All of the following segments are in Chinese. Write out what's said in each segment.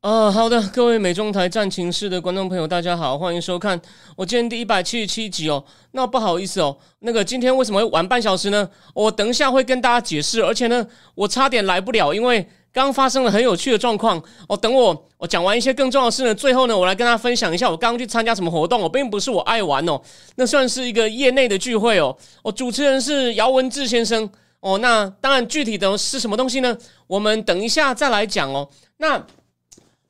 呃，好的，各位美妆台战情室的观众朋友，大家好，欢迎收看我今天第一百七十七集哦。那不好意思哦，那个今天为什么会晚半小时呢？我等一下会跟大家解释，而且呢，我差点来不了，因为刚发生了很有趣的状况。哦，等我我讲完一些更重要的事呢，最后呢，我来跟大家分享一下我刚刚去参加什么活动。哦，并不是我爱玩哦，那算是一个业内的聚会哦。哦，主持人是姚文志先生哦。那当然，具体的是什么东西呢？我们等一下再来讲哦。那。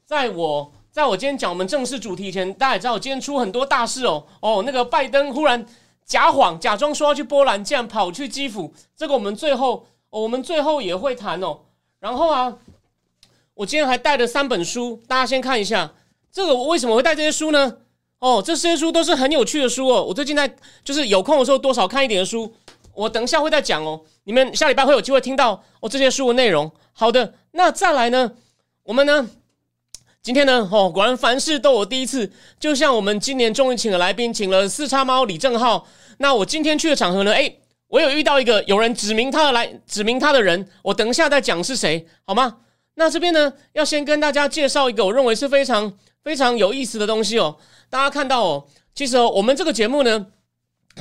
在我在我今天讲我们正式主题前，大家也知道我今天出很多大事哦哦，那个拜登忽然假谎，假装说要去波兰，竟然跑去基辅，这个我们最后我们最后也会谈哦。然后啊，我今天还带了三本书，大家先看一下。这个我为什么会带这些书呢？哦，这些书都是很有趣的书哦。我最近在就是有空的时候多少看一点的书，我等一下会再讲哦。你们下礼拜会有机会听到哦这些书的内容。好的，那再来呢，我们呢？今天呢，哦，果然凡事都有第一次。就像我们今年终于请了来宾，请了四叉猫李正浩。那我今天去的场合呢，哎，我有遇到一个有人指明他的来指明他的人，我等一下再讲是谁，好吗？那这边呢，要先跟大家介绍一个我认为是非常非常有意思的东西哦。大家看到哦，其实哦，我们这个节目呢，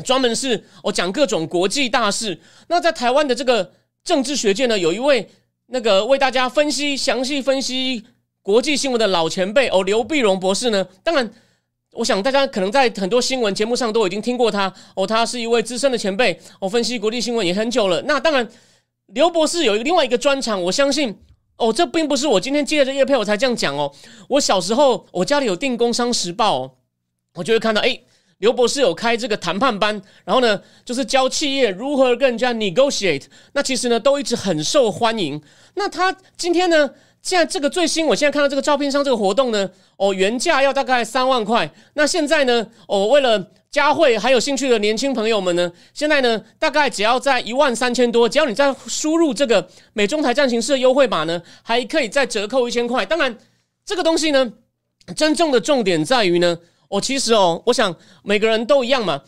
专门是哦讲各种国际大事。那在台湾的这个政治学界呢，有一位那个为大家分析详细分析。国际新闻的老前辈哦，刘碧荣博士呢？当然，我想大家可能在很多新闻节目上都已经听过他哦。他是一位资深的前辈哦，分析国际新闻也很久了。那当然，刘博士有一个另外一个专长，我相信哦，这并不是我今天接着叶佩我才这样讲哦。我小时候我家里有订《工商时报》，哦，我就会看到哎，刘博士有开这个谈判班，然后呢，就是教企业如何跟人家 negotiate。那其实呢，都一直很受欢迎。那他今天呢？现在这个最新，我现在看到这个照片上这个活动呢，哦，原价要大概三万块。那现在呢，哦，为了加惠还有兴趣的年轻朋友们呢，现在呢，大概只要在一万三千多，只要你再输入这个美中台战情社优惠码呢，还可以再折扣一千块。当然，这个东西呢，真正的重点在于呢，哦，其实哦，我想每个人都一样嘛，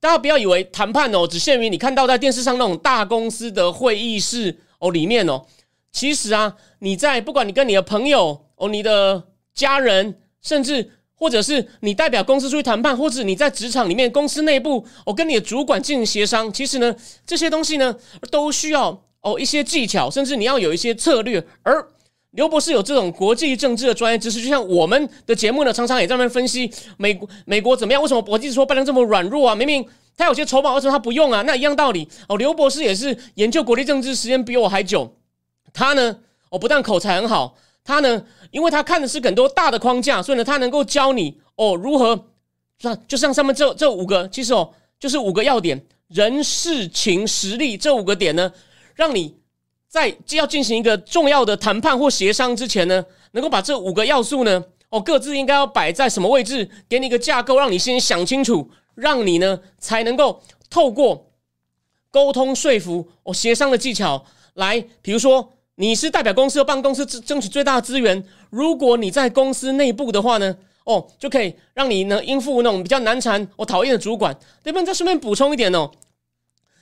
大家不要以为谈判哦，只限于你看到在电视上那种大公司的会议室哦里面哦。其实啊，你在不管你跟你的朋友哦，你的家人，甚至或者是你代表公司出去谈判，或者你在职场里面公司内部，我跟你的主管进行协商，其实呢，这些东西呢，都需要哦一些技巧，甚至你要有一些策略。而刘博士有这种国际政治的专业知识，就像我们的节目呢，常常也在那边分析美国美国怎么样？为什么国际说拜登这么软弱啊？明明他有些筹码，为什么他不用啊？那一样道理哦。刘博士也是研究国际政治时间比我还久。他呢，哦，不但口才很好，他呢，因为他看的是很多大的框架，所以呢，他能够教你哦如何，那就像上面这这五个，其实哦，就是五个要点：人、事、情、实力这五个点呢，让你在要进行一个重要的谈判或协商之前呢，能够把这五个要素呢，哦，各自应该要摆在什么位置，给你一个架构，让你先想清楚，让你呢才能够透过沟通说服哦协商的技巧来，比如说。你是代表公司要帮公司争取最大的资源。如果你在公司内部的话呢，哦，就可以让你呢应付那种比较难缠、我讨厌的主管。对不对？再顺便补充一点哦，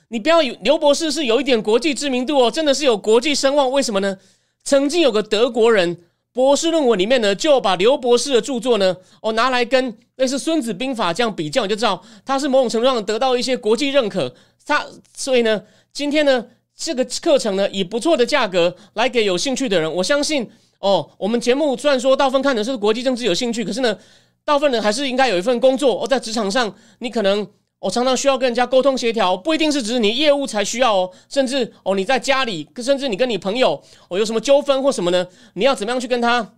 你不要以刘博士是有一点国际知名度哦，真的是有国际声望。为什么呢？曾经有个德国人博士论文里面呢，就把刘博士的著作呢，哦拿来跟类似《孙子兵法》这样比较，你就知道他是某种程度上得到一些国际认可。他所以呢，今天呢。这个课程呢，以不错的价格来给有兴趣的人。我相信哦，我们节目虽然说大部分看的是国际政治有兴趣，可是呢，大部分人还是应该有一份工作哦，在职场上，你可能哦常常需要跟人家沟通协调，不一定是只是你业务才需要哦，甚至哦你在家里，甚至你跟你朋友哦有什么纠纷或什么呢？你要怎么样去跟他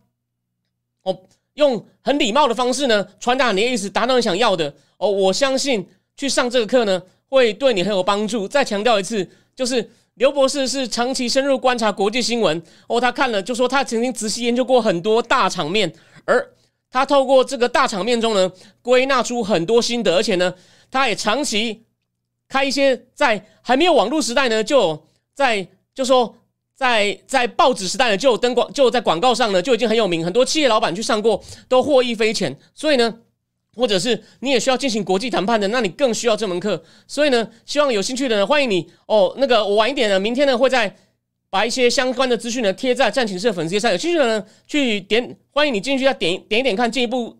哦用很礼貌的方式呢传达你的意思，达到你想要的哦。我相信去上这个课呢，会对你很有帮助。再强调一次，就是。刘博士是长期深入观察国际新闻哦，他看了就说他曾经仔细研究过很多大场面，而他透过这个大场面中呢，归纳出很多心得，而且呢，他也长期开一些在还没有网络时代呢，就在就说在在报纸时代呢，就有登广就在广告上呢就已经很有名，很多企业老板去上过都获益匪浅。所以呢，或者是你也需要进行国际谈判的，那你更需要这门课。所以呢，希望有兴趣的人欢迎你哦。那个我晚一点呢，明天呢会在。把一些相关的资讯呢贴在战情社粉丝页上，有兴趣的呢去点，欢迎你进去再点点一点看，进一步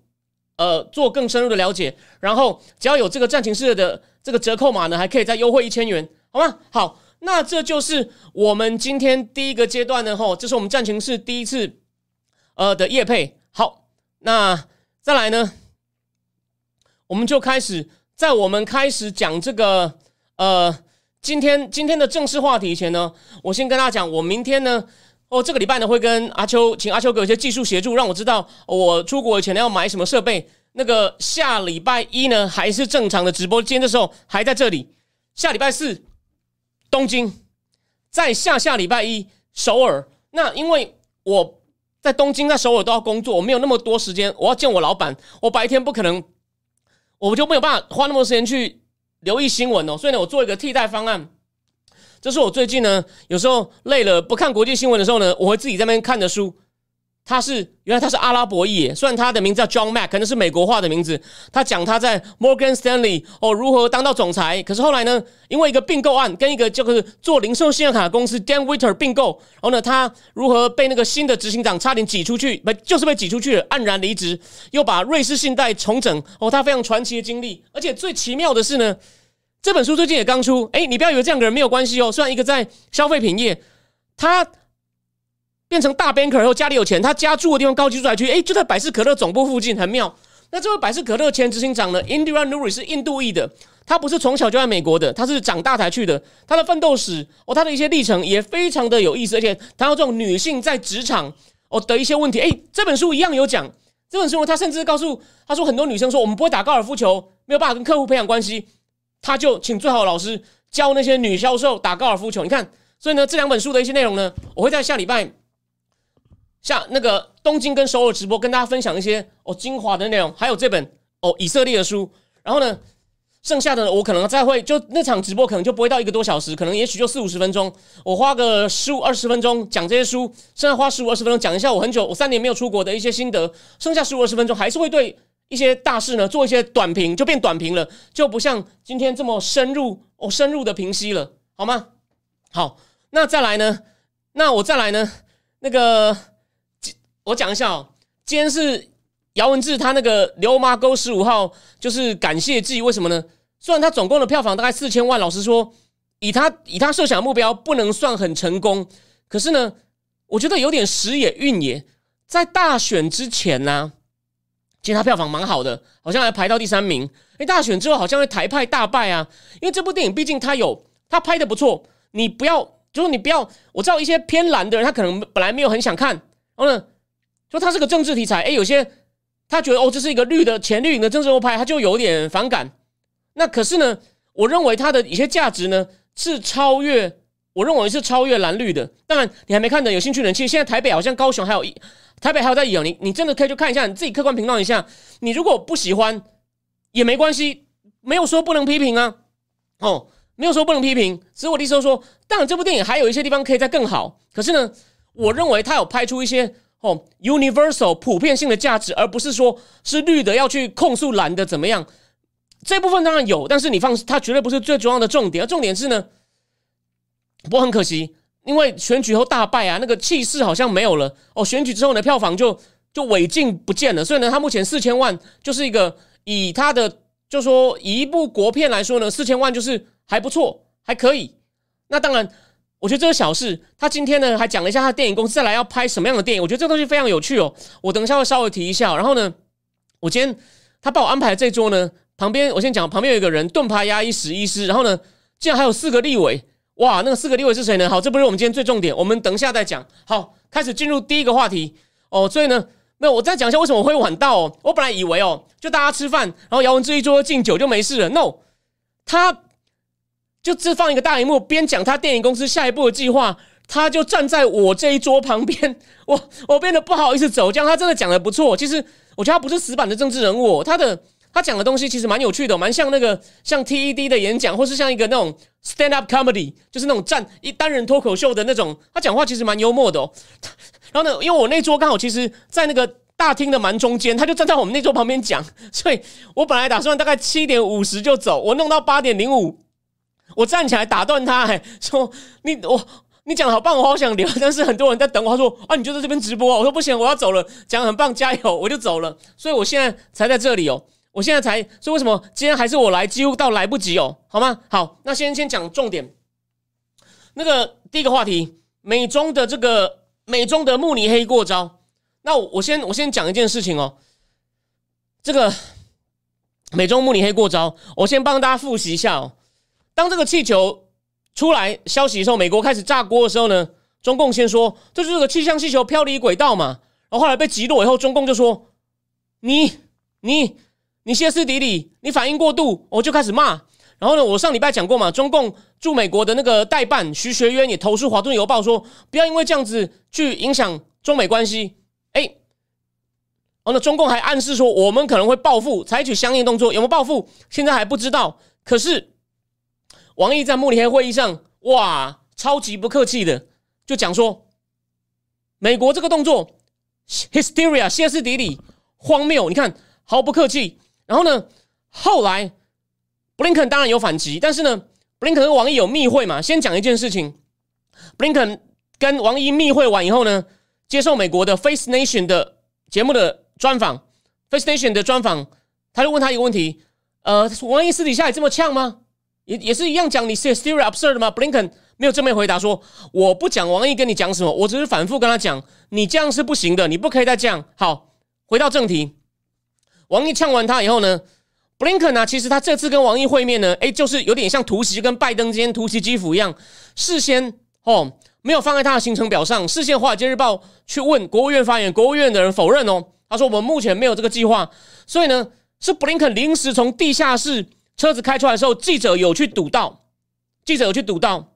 呃做更深入的了解。然后只要有这个战情社的这个折扣码呢，还可以再优惠一千元，好吗？好，那这就是我们今天第一个阶段呢，吼，这是我们战情室第一次呃的业配。好，那再来呢，我们就开始在我们开始讲这个呃。今天今天的正式话题前呢，我先跟大家讲，我明天呢，哦，这个礼拜呢会跟阿秋，请阿秋给我一些技术协助，让我知道我出国前要买什么设备。那个下礼拜一呢还是正常的直播，今天的时候还在这里。下礼拜四东京，在下下礼拜一首尔。那因为我在东京在首尔都要工作，我没有那么多时间，我要见我老板，我白天不可能，我就没有办法花那么多时间去。留意新闻哦，所以呢，我做一个替代方案。就是我最近呢，有时候累了不看国际新闻的时候呢，我会自己在那边看着书。他是原来他是阿拉伯裔，虽然他的名字叫 John Mack，可能是美国化的名字。他讲他在 Morgan Stanley 哦如何当到总裁，可是后来呢，因为一个并购案跟一个就是做零售信用卡公司 Dan Witter 并购，然后呢，他如何被那个新的执行长差点挤出去，不就是被挤出去了，黯然离职，又把瑞士信贷重整哦，他非常传奇的经历。而且最奇妙的是呢，这本书最近也刚出，哎，你不要以为这样的人没有关系哦，虽然一个在消费品业，他。变成大 banker 后，家里有钱，他家住的地方高级住宅区，哎，就在百事可乐总部附近，很妙。那这位百事可乐前执行长呢，Indira Nuri 是印度裔的，他不是从小就在美国的，他是长大才去的。他的奋斗史哦，他的一些历程也非常的有意思，而且谈到这种女性在职场哦的一些问题，哎，这本书一样有讲。这本书他甚至告诉他说，很多女生说我们不会打高尔夫球，没有办法跟客户培养关系，他就请最好的老师教那些女销售打高尔夫球。你看，所以呢，这两本书的一些内容呢，我会在下礼拜。像那个东京跟首尔直播，跟大家分享一些哦精华的内容，还有这本哦以色列的书。然后呢，剩下的我可能再会就那场直播可能就不会到一个多小时，可能也许就四五十分钟。我花个十五二十分钟讲这些书，剩下花十五二十分钟讲一下我很久我三年没有出国的一些心得。剩下十五二十分钟还是会对一些大事呢做一些短评，就变短评了，就不像今天这么深入哦深入的评析了，好吗？好，那再来呢？那我再来呢？那个。我讲一下哦，今天是姚文志他那个《刘妈沟十五号》，就是感谢祭，为什么呢？虽然他总共的票房大概四千万，老实说，以他以他设想目标不能算很成功，可是呢，我觉得有点时也运也，在大选之前呢，其实他票房蛮好的，好像还排到第三名。哎，大选之后好像会台派大败啊，因为这部电影毕竟他有他拍的不错，你不要就是你不要，我知道一些偏蓝的人，他可能本来没有很想看，然后呢。说它是个政治题材，哎，有些他觉得哦，这是一个绿的前绿营的政治欧派，他就有点反感。那可是呢，我认为它的一些价值呢是超越，我认为是超越蓝绿的。当然，你还没看的，有兴趣的人，其实现在台北好像高雄还有一台北还有在演，你你真的可以去看一下，你自己客观评论一下。你如果不喜欢也没关系，没有说不能批评啊。哦，没有说不能批评，只是我的意思说，当然这部电影还有一些地方可以再更好。可是呢，我认为他有拍出一些。哦，universal 普遍性的价值，而不是说是绿的要去控诉蓝的怎么样？这部分当然有，但是你放它绝对不是最重要的重点。而重点是呢，不过很可惜，因为选举后大败啊，那个气势好像没有了。哦，选举之后呢，票房就就尾尽不见了。所以呢，它目前四千万就是一个以它的就说一部国片来说呢，四千万就是还不错，还可以。那当然。我觉得这个小事，他今天呢还讲了一下他电影公司再来要拍什么样的电影。我觉得这个东西非常有趣哦。我等一下会稍微提一下。然后呢，我今天他帮我安排这桌呢，旁边我先讲，旁边有一个人盾牌牙医史医师。然后呢，竟然还有四个立委，哇，那个四个立委是谁呢？好，这不是我们今天最重点，我们等一下再讲。好，开始进入第一个话题哦。所以呢，那我再讲一下为什么我会晚到。哦。我本来以为哦，就大家吃饭，然后姚文志一桌敬酒就没事了。No，他。就只放一个大荧幕，边讲他电影公司下一步的计划，他就站在我这一桌旁边，我 我变得不好意思走，这样他真的讲的不错。其实我觉得他不是死板的政治人物，他的他讲的东西其实蛮有趣的，蛮像那个像 TED 的演讲，或是像一个那种 stand up comedy，就是那种站一单人脱口秀的那种。他讲话其实蛮幽默的哦。然后呢，因为我那桌刚好其实在那个大厅的蛮中间，他就站在我们那桌旁边讲，所以我本来打算大概七点五十就走，我弄到八点零五，我站起来打断他，哎，说你我。你讲的好棒，我好想聊，但是很多人在等我。他说：“啊，你就在这边直播。”我说：“不行，我要走了。”讲很棒，加油，我就走了。所以我现在才在这里哦，我现在才，所以为什么今天还是我来，几乎到来不及哦，好吗？好，那先先讲重点。那个第一个话题，美中的这个美中的慕尼黑过招。那我先我先讲一件事情哦，这个美中慕尼黑过招，我先帮大家复习一下哦。当这个气球。出来消息的时候，美国开始炸锅的时候呢，中共先说这就是个气象气球飘离轨道嘛，然后后来被击落以后，中共就说你你你歇斯底里，你反应过度，我就开始骂。然后呢，我上礼拜讲过嘛，中共驻美国的那个代办徐学渊也投诉华盛顿邮报说，不要因为这样子去影响中美关系。哎，然后呢，中共还暗示说我们可能会报复，采取相应动作，有没有报复，现在还不知道。可是。王毅在慕尼黑会议上，哇，超级不客气的，就讲说，美国这个动作，hysteria，歇斯底里，荒谬，你看毫不客气。然后呢，后来布林肯当然有反击，但是呢，布林肯跟王毅有密会嘛？先讲一件事情，布林肯跟王毅密会完以后呢，接受美国的 Face Nation 的节目的专访，Face Nation 的专访，他就问他一个问题，呃，王毅私底下也这么呛吗？也也是一样讲你是 still absurd 吗？Blinken 没有正面回答说我不讲王毅跟你讲什么，我只是反复跟他讲你这样是不行的，你不可以再这样。好，回到正题，王毅呛完他以后呢，Blinken 呢，其实他这次跟王毅会面呢，哎，就是有点像突袭，跟拜登之间突袭基辅一样，事先哦没有放在他的行程表上，事先华尔街日报去问国务院发言，国务院的人否认哦，他说我们目前没有这个计划，所以呢是 Blinken 临时从地下室。车子开出来的时候，记者有去堵到，记者有去堵到，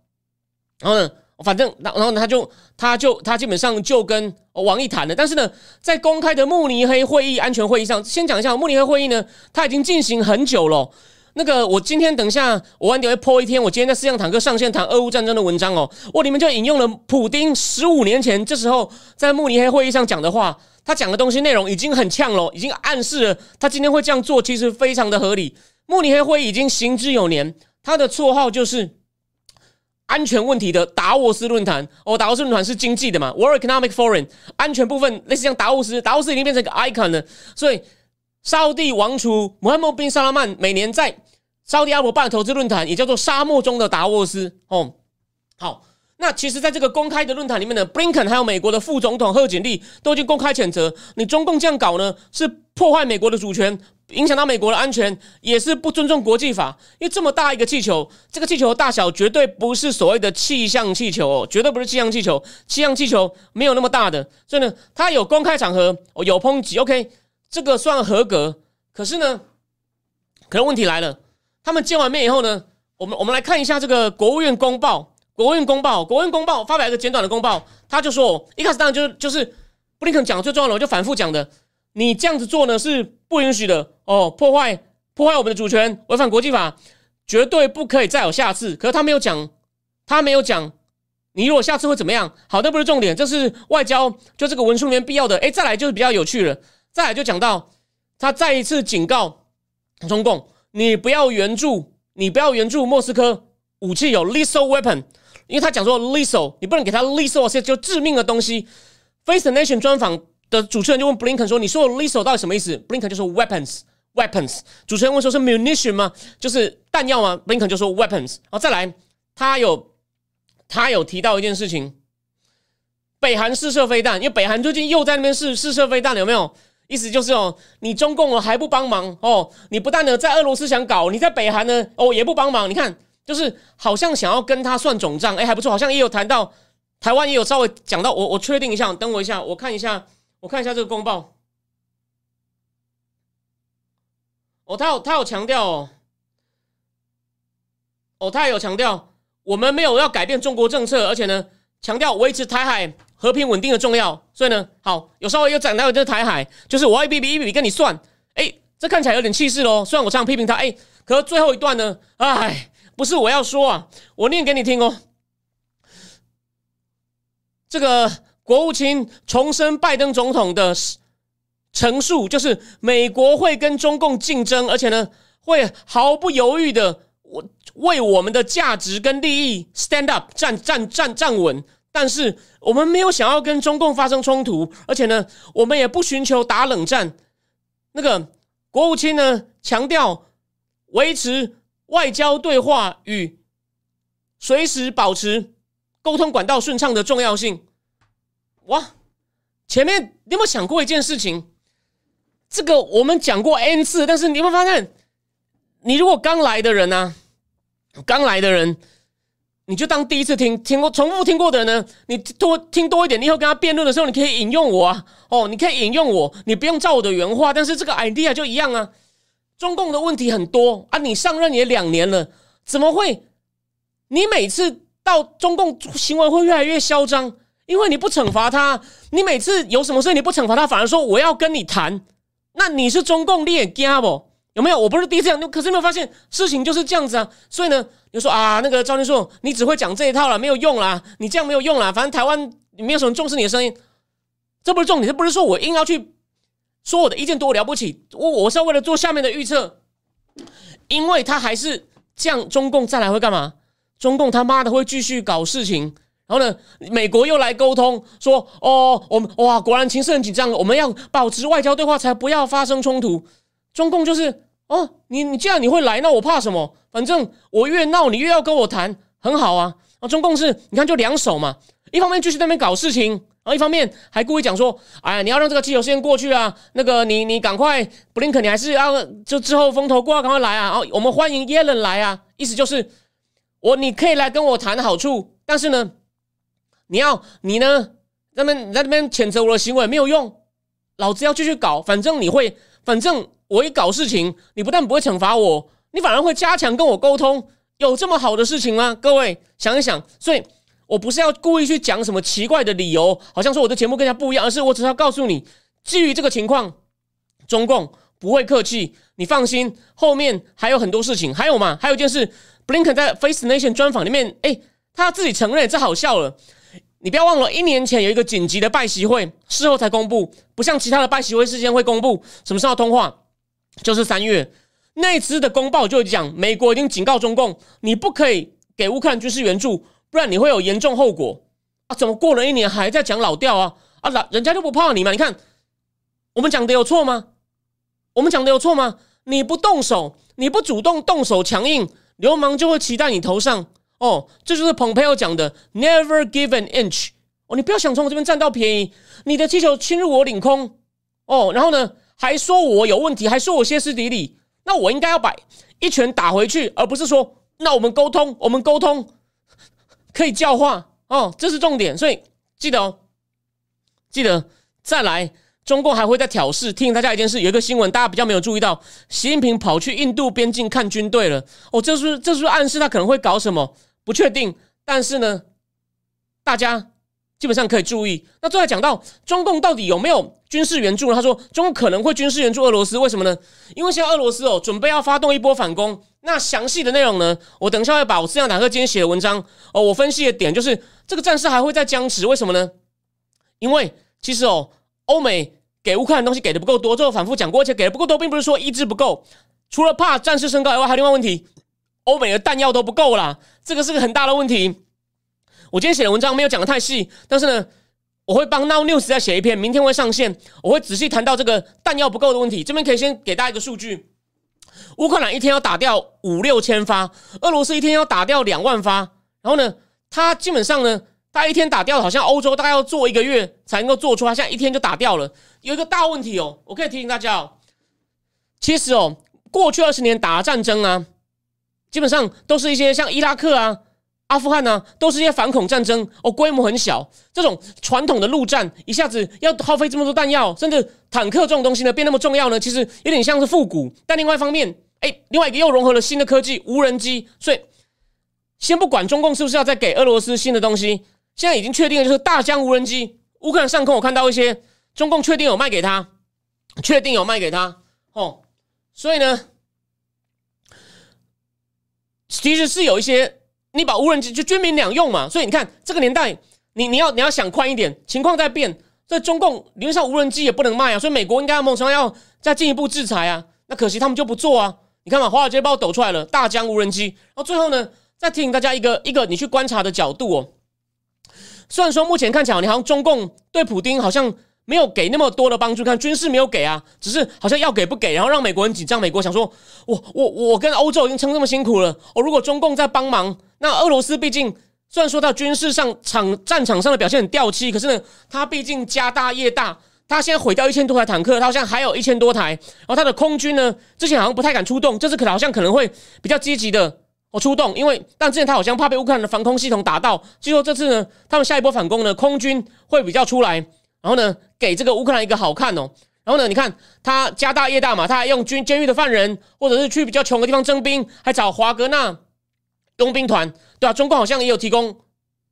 然后呢，反正然然后他就他就他基本上就跟王毅谈了，但是呢，在公开的慕尼黑会议安全会议上，先讲一下慕尼黑会议呢，他已经进行很久了。那个我今天等一下我晚点会播一天，我今天在四辆坦克上线谈俄乌战争的文章哦，我里面就引用了普丁十五年前这时候在慕尼黑会议上讲的话，他讲的东西内容已经很呛了，已经暗示了他今天会这样做，其实非常的合理。慕尼黑会议已经行之有年，他的绰号就是安全问题的达沃斯论坛。哦，达沃斯论坛是经济的嘛？World Economic Forum 安全部分类似像达沃斯，达沃斯已经变成一个 icon 了。所以，沙地王储穆罕默德·萨拉曼每年在沙地阿拉伯办投资论坛，也叫做沙漠中的达沃斯。哦，好。那其实，在这个公开的论坛里面呢，布林肯还有美国的副总统贺锦丽都已经公开谴责你中共这样搞呢，是破坏美国的主权，影响到美国的安全，也是不尊重国际法。因为这么大一个气球，这个气球大小绝对不是所谓的气象气球哦，绝对不是气象气球，气象气球没有那么大的。所以呢，他有公开场合哦有抨击，OK，这个算合格。可是呢，可能问题来了，他们见完面以后呢，我们我们来看一下这个国务院公报。国务院公报，国务院公报发表一个简短的公报，他就说，一开始当然就是就是布林肯讲最重要的，我就反复讲的，你这样子做呢是不允许的哦，破坏破坏我们的主权，违反国际法，绝对不可以再有下次。可是他没有讲，他没有讲，你如果下次会怎么样？好，那不是重点，这是外交，就这个文书里面必要的。哎，再来就是比较有趣了，再来就讲到他再一次警告中共，你不要援助，你不要援助莫斯科武器有 lethal weapon。因为他讲说 lethal，你不能给他 lethal，就致命的东西。Face the Nation 专访的主持人就问 Blinken 说：“你说 lethal 到底什么意思？”Blinken 就说 weapons，。主持人问说：“是 munition 吗？就是弹药吗，Blink 就说 weapons。然后再来，他有他有提到一件事情：北韩试射飞弹，因为北韩最近又在那边试试射飞弹了，有没有？意思就是哦，你中共哦还不帮忙哦，你不但呢在俄罗斯想搞，你在北韩呢哦也不帮忙，你看。就是好像想要跟他算总账，哎，还不错，好像也有谈到台湾也有稍微讲到，我我确定一下，等我一下，我看一下，我看一下这个公报。哦，他有他有强调哦，哦，他有强调，我们没有要改变中国政策，而且呢，强调维持台海和平稳定的重要，所以呢，好，有稍微又讲到这台海，就是我一笔笔一笔笔跟你算，哎，这看起来有点气势喽。虽然我常常批评他，哎，可是最后一段呢，哎，不是我要说啊，我念给你听哦。这个国务卿重申拜登总统的陈述，就是美国会跟中共竞争，而且呢，会毫不犹豫的我为我们的价值跟利益 stand up 站站站站稳。但是我们没有想要跟中共发生冲突，而且呢，我们也不寻求打冷战。那个国务卿呢，强调维持外交对话与随时保持沟通管道顺畅的重要性。哇，前面你有没有想过一件事情？这个我们讲过 n 次，但是你有没有发现，你如果刚来的人呢，刚来的人。你就当第一次听听过重复听过的人呢，你多听多一点，你以后跟他辩论的时候，你可以引用我啊，哦，你可以引用我，你不用照我的原话，但是这个 idea 就一样啊。中共的问题很多啊，你上任也两年了，怎么会？你每次到中共行为会越来越嚣张，因为你不惩罚他，你每次有什么事你不惩罚他，反而说我要跟你谈，那你是中共劣家不？有没有？我不是第一次讲，可是没有发现事情就是这样子啊。所以呢，就说啊，那个赵天硕，你只会讲这一套了，没有用啦，你这样没有用啦。反正台湾没有什么重视你的声音，这不是重点，这不是说我硬要去说我的意见多了不起。我我是要为了做下面的预测，因为他还是这样，中共再来会干嘛？中共他妈的会继续搞事情。然后呢，美国又来沟通说，哦，我们哇，果然情势很紧张，我们要保持外交对话，才不要发生冲突。中共就是。哦，你你既然你会来，那我怕什么？反正我越闹，你越要跟我谈，很好啊。啊，中共是，你看就两手嘛，一方面继续在那边搞事情，然后一方面还故意讲说，哎呀，你要让这个气球先过去啊。那个你你赶快，布林肯你还是要就之后风头过，赶快来啊。然后我们欢迎耶伦来啊，意思就是我你可以来跟我谈好处，但是呢，你要你呢，那边你在那边谴责我的行为没有用，老子要继续搞，反正你会，反正。我一搞事情，你不但不会惩罚我，你反而会加强跟我沟通。有这么好的事情吗？各位想一想。所以我不是要故意去讲什么奇怪的理由，好像说我的节目跟人家不一样，而是我只是要告诉你，基于这个情况，中共不会客气，你放心。后面还有很多事情，还有嘛？还有一件事，Blink 在 Face Nation 专访里面，哎，他自己承认，这好笑了。你不要忘了，一年前有一个紧急的拜习会，事后才公布，不像其他的拜习会事先会公布什么时候通话。就是三月那次的公报就讲，美国已经警告中共，你不可以给乌克兰军事援助，不然你会有严重后果啊！怎么过了一年还在讲老调啊？啊，老人家就不怕你吗？你看我们讲的有错吗？我们讲的有错吗？你不动手，你不主动动手强硬，流氓就会骑在你头上哦！这就是蓬佩奥讲的，Never give an inch 哦！你不要想从我这边占到便宜，你的气球侵入我领空哦，然后呢？还说我有问题，还说我歇斯底里，那我应该要把一拳打回去，而不是说那我们沟通，我们沟通可以教化哦，这是重点。所以记得哦，记得再来，中共还会再挑事。提醒大家一件事，有一个新闻大家比较没有注意到，习近平跑去印度边境看军队了。哦，这是这是暗示他可能会搞什么？不确定。但是呢，大家。基本上可以注意。那最后讲到中共到底有没有军事援助呢？他说中共可能会军事援助俄罗斯，为什么呢？因为现在俄罗斯哦准备要发动一波反攻。那详细的内容呢？我等一下会把我斯亚坦克今天写的文章哦，我分析的点就是这个战事还会再僵持，为什么呢？因为其实哦，欧美给乌克兰东西给的不够多，这个反复讲过，而且给的不够多，并不是说意志不够，除了怕战事升高以外，还有另外问题，欧美的弹药都不够啦，这个是个很大的问题。我今天写的文章没有讲的太细，但是呢，我会帮 Now News 再写一篇，明天会上线。我会仔细谈到这个弹药不够的问题。这边可以先给大家一个数据：乌克兰一天要打掉五六千发，俄罗斯一天要打掉两万发。然后呢，他基本上呢，他一天打掉，好像欧洲大概要做一个月才能够做出，他现在一天就打掉了。有一个大问题哦，我可以提醒大家哦，其实哦，过去二十年打战争啊，基本上都是一些像伊拉克啊。阿富汗啊，都是一些反恐战争哦，规模很小。这种传统的陆战一下子要耗费这么多弹药，甚至坦克这种东西呢变那么重要呢，其实有点像是复古。但另外一方面，哎，另外一个又融合了新的科技，无人机。所以先不管中共是不是要再给俄罗斯新的东西，现在已经确定的，就是大疆无人机，乌克兰上空我看到一些中共确定有卖给他，确定有卖给他哦，所以呢，其实是有一些你把无人机就军民两用嘛，所以你看这个年代，你你要你要想宽一点，情况在变，所以中共理论上无人机也不能卖啊，所以美国应该要某种要再进一步制裁啊，那可惜他们就不做啊，你看嘛，华尔街报抖出来了大疆无人机，然后最后呢，再提醒大家一个一个你去观察的角度哦。虽然说目前看起来，你好像中共对普京好像没有给那么多的帮助，看军事没有给啊，只是好像要给不给，然后让美国人紧张。美国想说，我我我跟欧洲已经撑这么辛苦了，我如果中共在帮忙，那俄罗斯毕竟虽然说到军事上场战场上的表现很掉漆，可是呢，他毕竟家大业大，他现在毁掉一千多台坦克，他好像还有一千多台，然后他的空军呢，之前好像不太敢出动，这次可能好像可能会比较积极的。我出动，因为但之前他好像怕被乌克兰的防空系统打到，据说这次呢，他们下一波反攻呢，空军会比较出来，然后呢，给这个乌克兰一个好看哦。然后呢，你看他家大业大嘛，他还用军监狱的犯人，或者是去比较穷的地方征兵，还找华格纳佣兵团，对啊，中共好像也有提供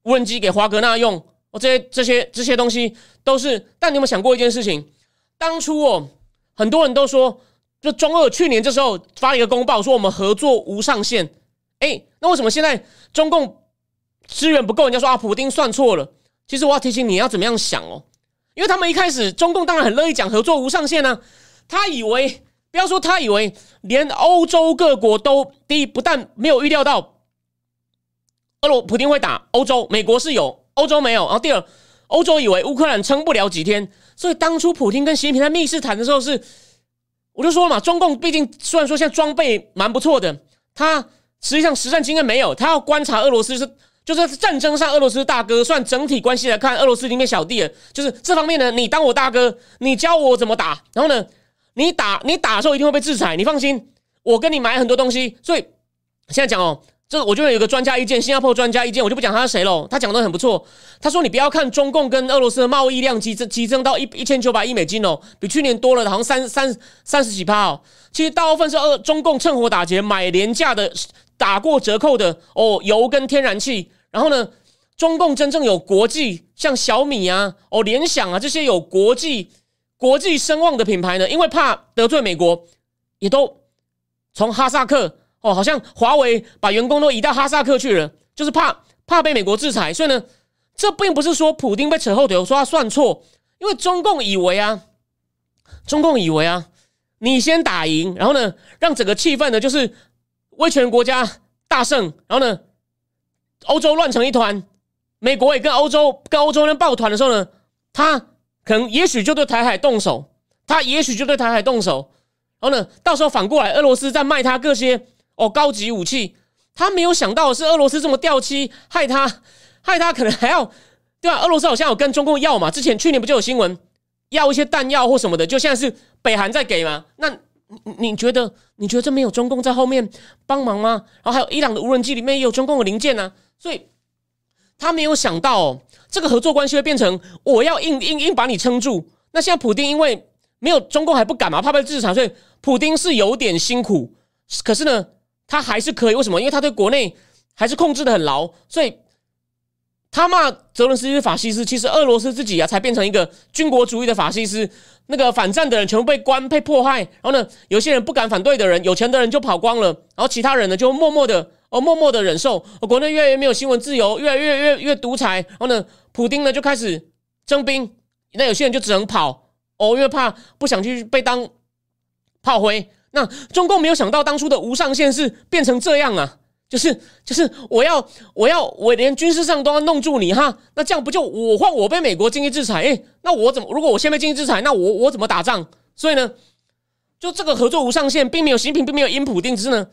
无人机给华格纳用哦，这些这些这些东西都是。但你有没有想过一件事情？当初哦，很多人都说，就中俄去年这时候发了一个公报，说我们合作无上限。哎，那为什么现在中共资源不够？人家说啊，普京算错了。其实我要提醒你要怎么样想哦，因为他们一开始中共当然很乐意讲合作无上限呢。他以为不要说他以为，连欧洲各国都第一不但没有预料到俄罗普京会打欧洲，美国是有，欧洲没有。然后第二，欧洲以为乌克兰撑不了几天，所以当初普京跟习近平在密室谈的时候是，我就说了嘛，中共毕竟虽然说现在装备蛮不错的，他。实际上实战经验没有，他要观察俄罗斯是就是战争上俄罗斯大哥，算整体关系来看，俄罗斯里面小弟了。就是这方面呢，你当我大哥，你教我怎么打，然后呢，你打你打的时候一定会被制裁，你放心，我跟你买很多东西。所以现在讲哦，这我就有个专家意见，新加坡专家意见，我就不讲他是谁喽。他讲的很不错，他说你不要看中共跟俄罗斯的贸易量激增，激增到一一千九百亿美金哦，比去年多了好像三三三十几趴哦。其实大部分是俄中共趁火打劫买廉价的。打过折扣的哦，油跟天然气，然后呢，中共真正有国际，像小米啊、哦联想啊这些有国际国际声望的品牌呢，因为怕得罪美国，也都从哈萨克哦，好像华为把员工都移到哈萨克去了，就是怕怕被美国制裁。所以呢，这并不是说普京被扯后腿，我说他算错，因为中共以为啊，中共以为啊，你先打赢，然后呢，让整个气氛呢就是。威权国家大胜，然后呢，欧洲乱成一团，美国也跟欧洲跟欧洲人抱团的时候呢，他可能也许就对台海动手，他也许就对台海动手，然后呢，到时候反过来，俄罗斯在卖他各些哦高级武器，他没有想到的是俄罗斯这么掉漆，害他 害他可能还要对吧？俄罗斯好像有跟中共要嘛，之前去年不就有新闻要一些弹药或什么的，就现在是北韩在给嘛，那。你你觉得你觉得这没有中共在后面帮忙吗？然后还有伊朗的无人机里面也有中共的零件呢，所以他没有想到这个合作关系会变成我要硬硬硬把你撑住。那现在普丁因为没有中共还不敢嘛，怕被制裁，所以普丁是有点辛苦。可是呢，他还是可以，为什么？因为他对国内还是控制的很牢，所以。他骂泽伦斯基是法西斯，其实俄罗斯自己啊才变成一个军国主义的法西斯。那个反战的人全部被关被迫害，然后呢，有些人不敢反对的人，有钱的人就跑光了，然后其他人呢就默默的哦默默的忍受。国内越来越没有新闻自由，越来越越越独裁。然后呢，普丁呢就开始征兵，那有些人就只能跑哦，因为怕不想去被当炮灰。那中共没有想到当初的无上限是变成这样啊。就是就是我要我要我连军事上都要弄住你哈，那这样不就我换我被美国经济制裁？诶，那我怎么如果我先被经济制裁，那我我怎么打仗？所以呢，就这个合作无上限，并没有习近平并没有因普定之呢，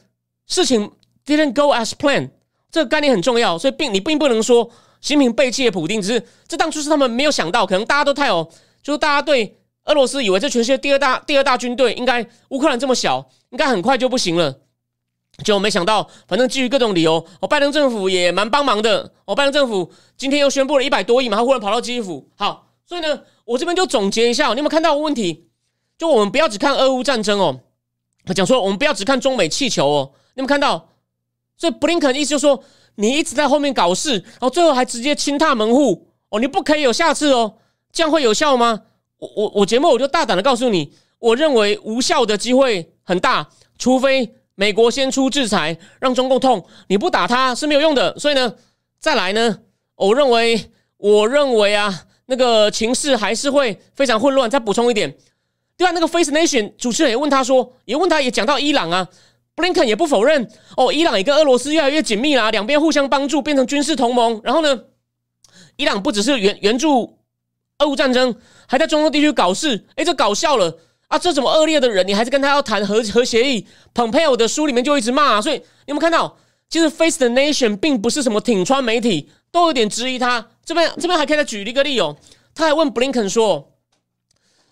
事情 didn't go as planned，这个概念很重要。所以并你并不能说习近平背弃了普定，之这当初是他们没有想到，可能大家都太有，就是大家对俄罗斯以为这全世界第二大第二大军队，应该乌克兰这么小，应该很快就不行了。就没想到，反正基于各种理由，哦，拜登政府也蛮帮忙的。哦，拜登政府今天又宣布了一百多亿嘛，他忽然跑到基辅。好，所以呢，我这边就总结一下，你有没有看到问题？就我们不要只看俄乌战争哦，讲说我们不要只看中美气球哦，你有没有看到？所以布林肯意思就是说，你一直在后面搞事，然后最后还直接亲踏门户哦，你不可以有下次哦，这样会有效吗？我我我节目我就大胆的告诉你，我认为无效的机会很大，除非美国先出制裁，让中共痛，你不打他是没有用的。所以呢，再来呢，我认为我认为啊，那个情势还是会非常混乱。再补充一点，对啊，那个 Face Nation 主持人也问他说，也问他也讲到伊朗啊。布林肯也不否认哦，伊朗也跟俄罗斯越来越紧密啦，两边互相帮助，变成军事同盟。然后呢，伊朗不只是援援助俄乌战争，还在中东地区搞事。哎，这搞笑了啊！这怎么恶劣的人，你还是跟他要谈和和协议？Pompeo 的书里面就一直骂，啊所以你有没有看到？其实 Face the Nation 并不是什么挺川媒体，都有点质疑他。这边这边还可以再举一个例哦，他还问 Blinken 说，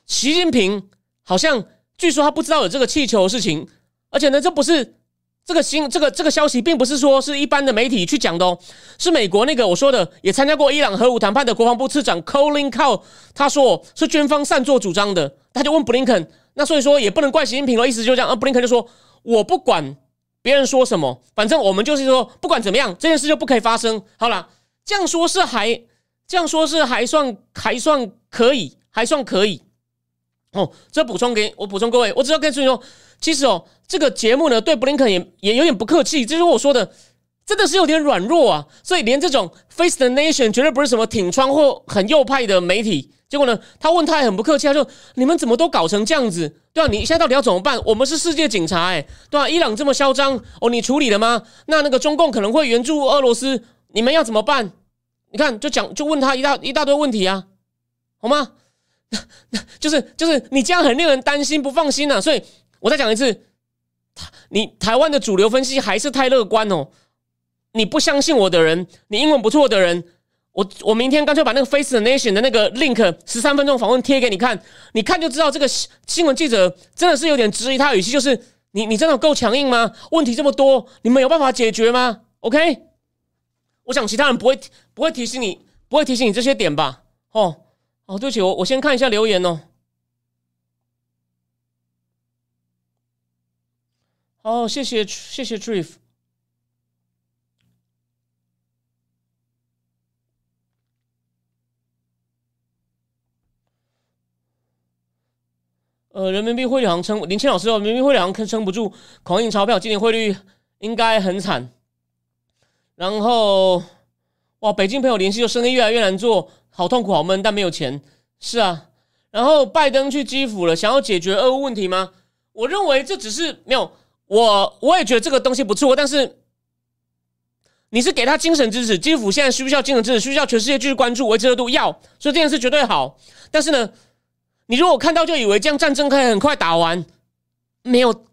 习近平好像据说他不知道有这个气球的事情。而且呢，这不是这个新这个这个消息，并不是说是一般的媒体去讲的哦，是美国那个我说的也参加过伊朗核武谈判的国防部次长 Colin Cow 他说是军方擅作主张的，他就问布林肯，那所以说也不能怪习近平了，意思就这样，而布林肯就说我不管别人说什么，反正我们就是说不管怎么样，这件事就不可以发生。好了，这样说是还这样说是还算还算可以，还算可以。哦，这补充给我补充各位，我只要跟你说。其实哦，这个节目呢，对布林肯也也有点不客气，就是我说的，真的是有点软弱啊。所以连这种 Face the Nation 绝对不是什么挺川或很右派的媒体。结果呢，他问他也很不客气，他说：“你们怎么都搞成这样子？对啊，你现在到底要怎么办？我们是世界警察，哎，对啊，伊朗这么嚣张哦，你处理了吗？那那个中共可能会援助俄罗斯，你们要怎么办？你看，就讲就问他一大一大堆问题啊，好吗？那 就是就是你这样很令人担心不放心啊，所以。我再讲一次，你台湾的主流分析还是太乐观哦。你不相信我的人，你英文不错的人，我我明天干脆把那个 Face the Nation 的那个 link 十三分钟访问贴给你看，你看就知道这个新闻记者真的是有点质疑他的语气，就是你你真的够强硬吗？问题这么多，你们有办法解决吗？OK，我想其他人不会不会提醒你，不会提醒你这些点吧？哦哦，对不起，我我先看一下留言哦。哦，谢谢谢谢 Drift。呃，人民币汇率好像撑，林谦老师说，人民币汇率好像撑不住，狂印钞票，今年汇率应该很惨。然后，哇，北京朋友联系说生意越来越难做，好痛苦，好闷，但没有钱。是啊，然后拜登去基辅了，想要解决俄乌问题吗？我认为这只是没有。我我也觉得这个东西不错，但是你是给他精神支持，基辅现在需不需要精神支持？需不需要全世界继续关注维持热度？要，所以这件事绝对好。但是呢，你如果看到就以为这样战争可以很快打完，没有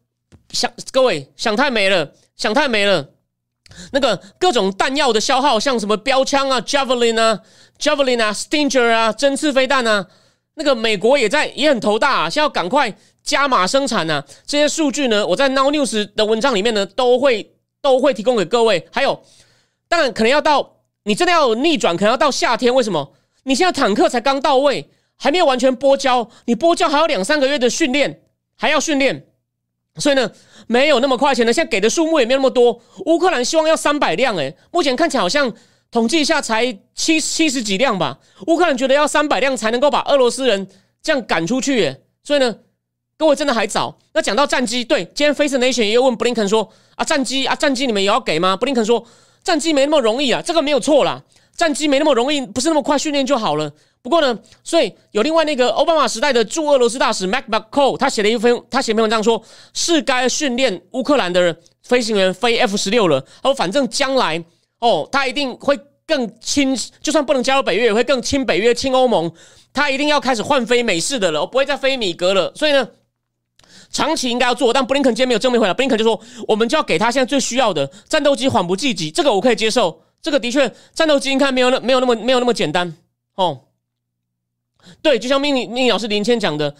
想各位想太美了，想太美了。那个各种弹药的消耗，像什么标枪啊、Javelin 啊、Javelin 啊、Stinger 啊、针刺飞弹啊，那个美国也在也很头大，啊，现在要赶快。加码生产呢？这些数据呢？我在 Now News 的文章里面呢，都会都会提供给各位。还有，当然可能要到你真的要逆转，可能要到夏天。为什么？你现在坦克才刚到位，还没有完全播交，你播交还有两三个月的训练，还要训练，所以呢，没有那么快。钱呢，现在给的数目也没有那么多。乌克兰希望要三百辆，诶，目前看起来好像统计一下才七七十几辆吧。乌克兰觉得要三百辆才能够把俄罗斯人这样赶出去，所以呢。各位真的还早。那讲到战机，对，今天 Face Nation 也有问布林肯说：“啊，战机啊，战机你们也要给吗？”布林肯说：“战机没那么容易啊，这个没有错啦，战机没那么容易，不是那么快训练就好了。不过呢，所以有另外那个奥巴马时代的驻俄罗斯大使 Mac McCall，他写了一篇，他写篇文章说，是该训练乌克兰的飞行员飞 F 十六了。他说，反正将来哦，他一定会更亲，就算不能加入北约，也会更亲北约、亲欧盟。他一定要开始换飞美式的了，不会再飞米格了。所以呢。”长期应该要做，但布林肯今天没有正面回答。布林肯就说：“我们就要给他现在最需要的战斗机，缓不济急。这个我可以接受。这个的确，战斗机应该没有那没有那么没有那么简单哦。对，就像命令命令老师林谦讲的，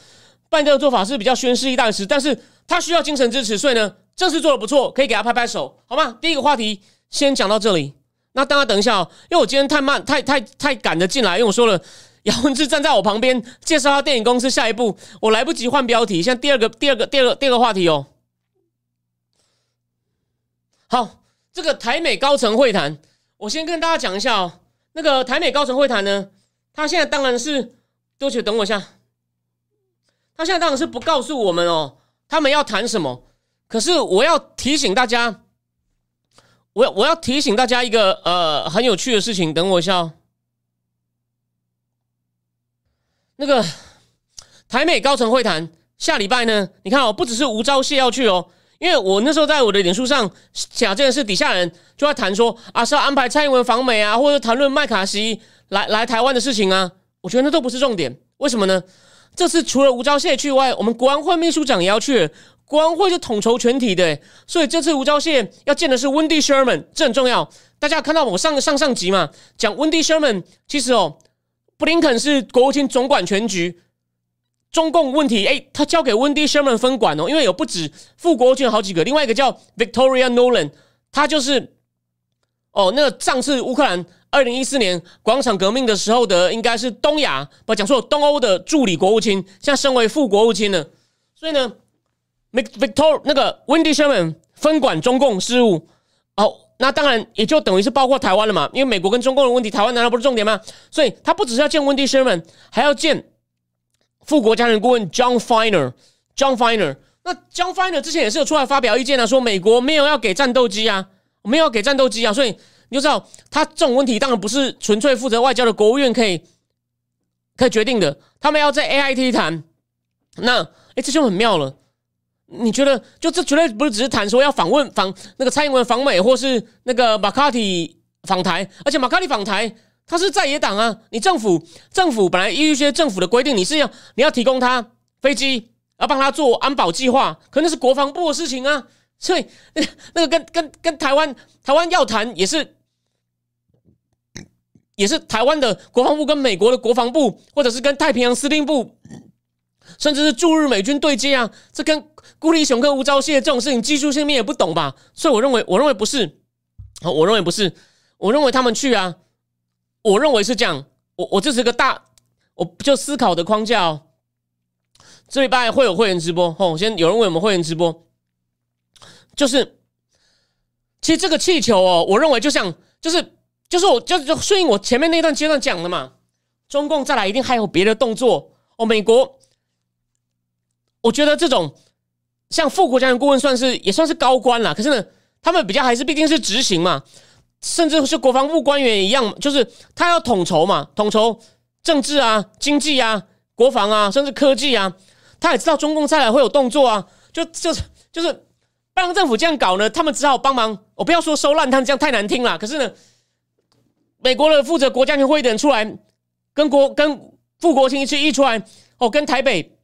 拜登的做法是比较宣示一大时，但是他需要精神支持，所以呢，这次做的不错，可以给他拍拍手，好吗？第一个话题先讲到这里。那大家等一下哦，因为我今天太慢，太太太赶着进来，因为我说了。” 姚文志站在我旁边介绍他电影公司下一步，我来不及换标题。现在第二个、第二个、第二个、第二个话题哦。好，这个台美高层会谈，我先跟大家讲一下哦。那个台美高层会谈呢，他现在当然是，对不起，等我一下。他现在当然是不告诉我们哦，他们要谈什么。可是我要提醒大家，我要我要提醒大家一个呃很有趣的事情。等我一下哦。那个台美高层会谈下礼拜呢，你看哦，不只是吴钊燮要去哦。因为我那时候在我的脸书上讲这件事，底下人就在谈说啊，是要安排蔡英文访美啊，或者谈论麦卡锡来来台湾的事情啊。我觉得那都不是重点，为什么呢？这次除了吴钊燮去外，我们国安会秘书长也要去，国安会是统筹全体的，所以这次吴钊燮要见的是 Wendy Sherman，这很重要。大家看到我上上上集嘛，讲 Wendy Sherman，其实哦，布林肯是国务卿总管全局。中共问题，哎，他交给温迪· m a n 分管哦，因为有不止副国务卿好几个，另外一个叫 Victoria Nolan，他就是哦，那个上次乌克兰二零一四年广场革命的时候的，应该是东亚不讲错，东欧的助理国务卿，现在升为副国务卿了。所以呢，Victor 那个温迪· m a n 分管中共事务，那当然也就等于是包括台湾了嘛，因为美国跟中共的问题，台湾难道不是重点吗？所以他不只是要见温迪· m a n 还要见。副国家人顾问 John Finer，John Finer，那 John Finer 之前也是有出来发表意见啊，说美国没有要给战斗机啊，没有要给战斗机啊，所以你就知道他这种问题当然不是纯粹负责外交的国务院可以可以决定的，他们要在 A I T 谈，那哎这就很妙了，你觉得就这绝对不是只是谈说要访问访那个蔡英文访美或是那个马卡蒂访台，而且马卡蒂访台。他是在野党啊！你政府政府本来依一些政府的规定，你是要你要提供他飞机，要帮他做安保计划，可能是国防部的事情啊。所以那个跟跟跟台湾台湾要谈也是也是台湾的国防部跟美国的国防部，或者是跟太平洋司令部，甚至是驻日美军对接啊。这跟孤立雄跟吴钊燮这种事情技术性面也不懂吧？所以我认为我认为不是，我认为不是，我认为他们去啊。我认为是这样，我我这是个大，我就思考的框架哦。这礼拜会有会员直播哦，先有人问我们会员直播，就是其实这个气球哦，我认为就像就是就是我就就顺应我前面那段阶段讲的嘛，中共再来一定还有别的动作哦。美国，我觉得这种像副国家的顾问算是也算是高官了，可是呢，他们比较还是毕竟是执行嘛。甚至是国防部官员一样，就是他要统筹嘛，统筹政治啊、经济啊、国防啊，甚至科技啊。他也知道中共再来会有动作啊，就就是就是拜登政府这样搞呢，他们只好帮忙。我不要说收烂摊，这样太难听了。可是呢，美国的负责国家安全会议的人出来，跟国跟副国卿一起一出来，哦，跟台北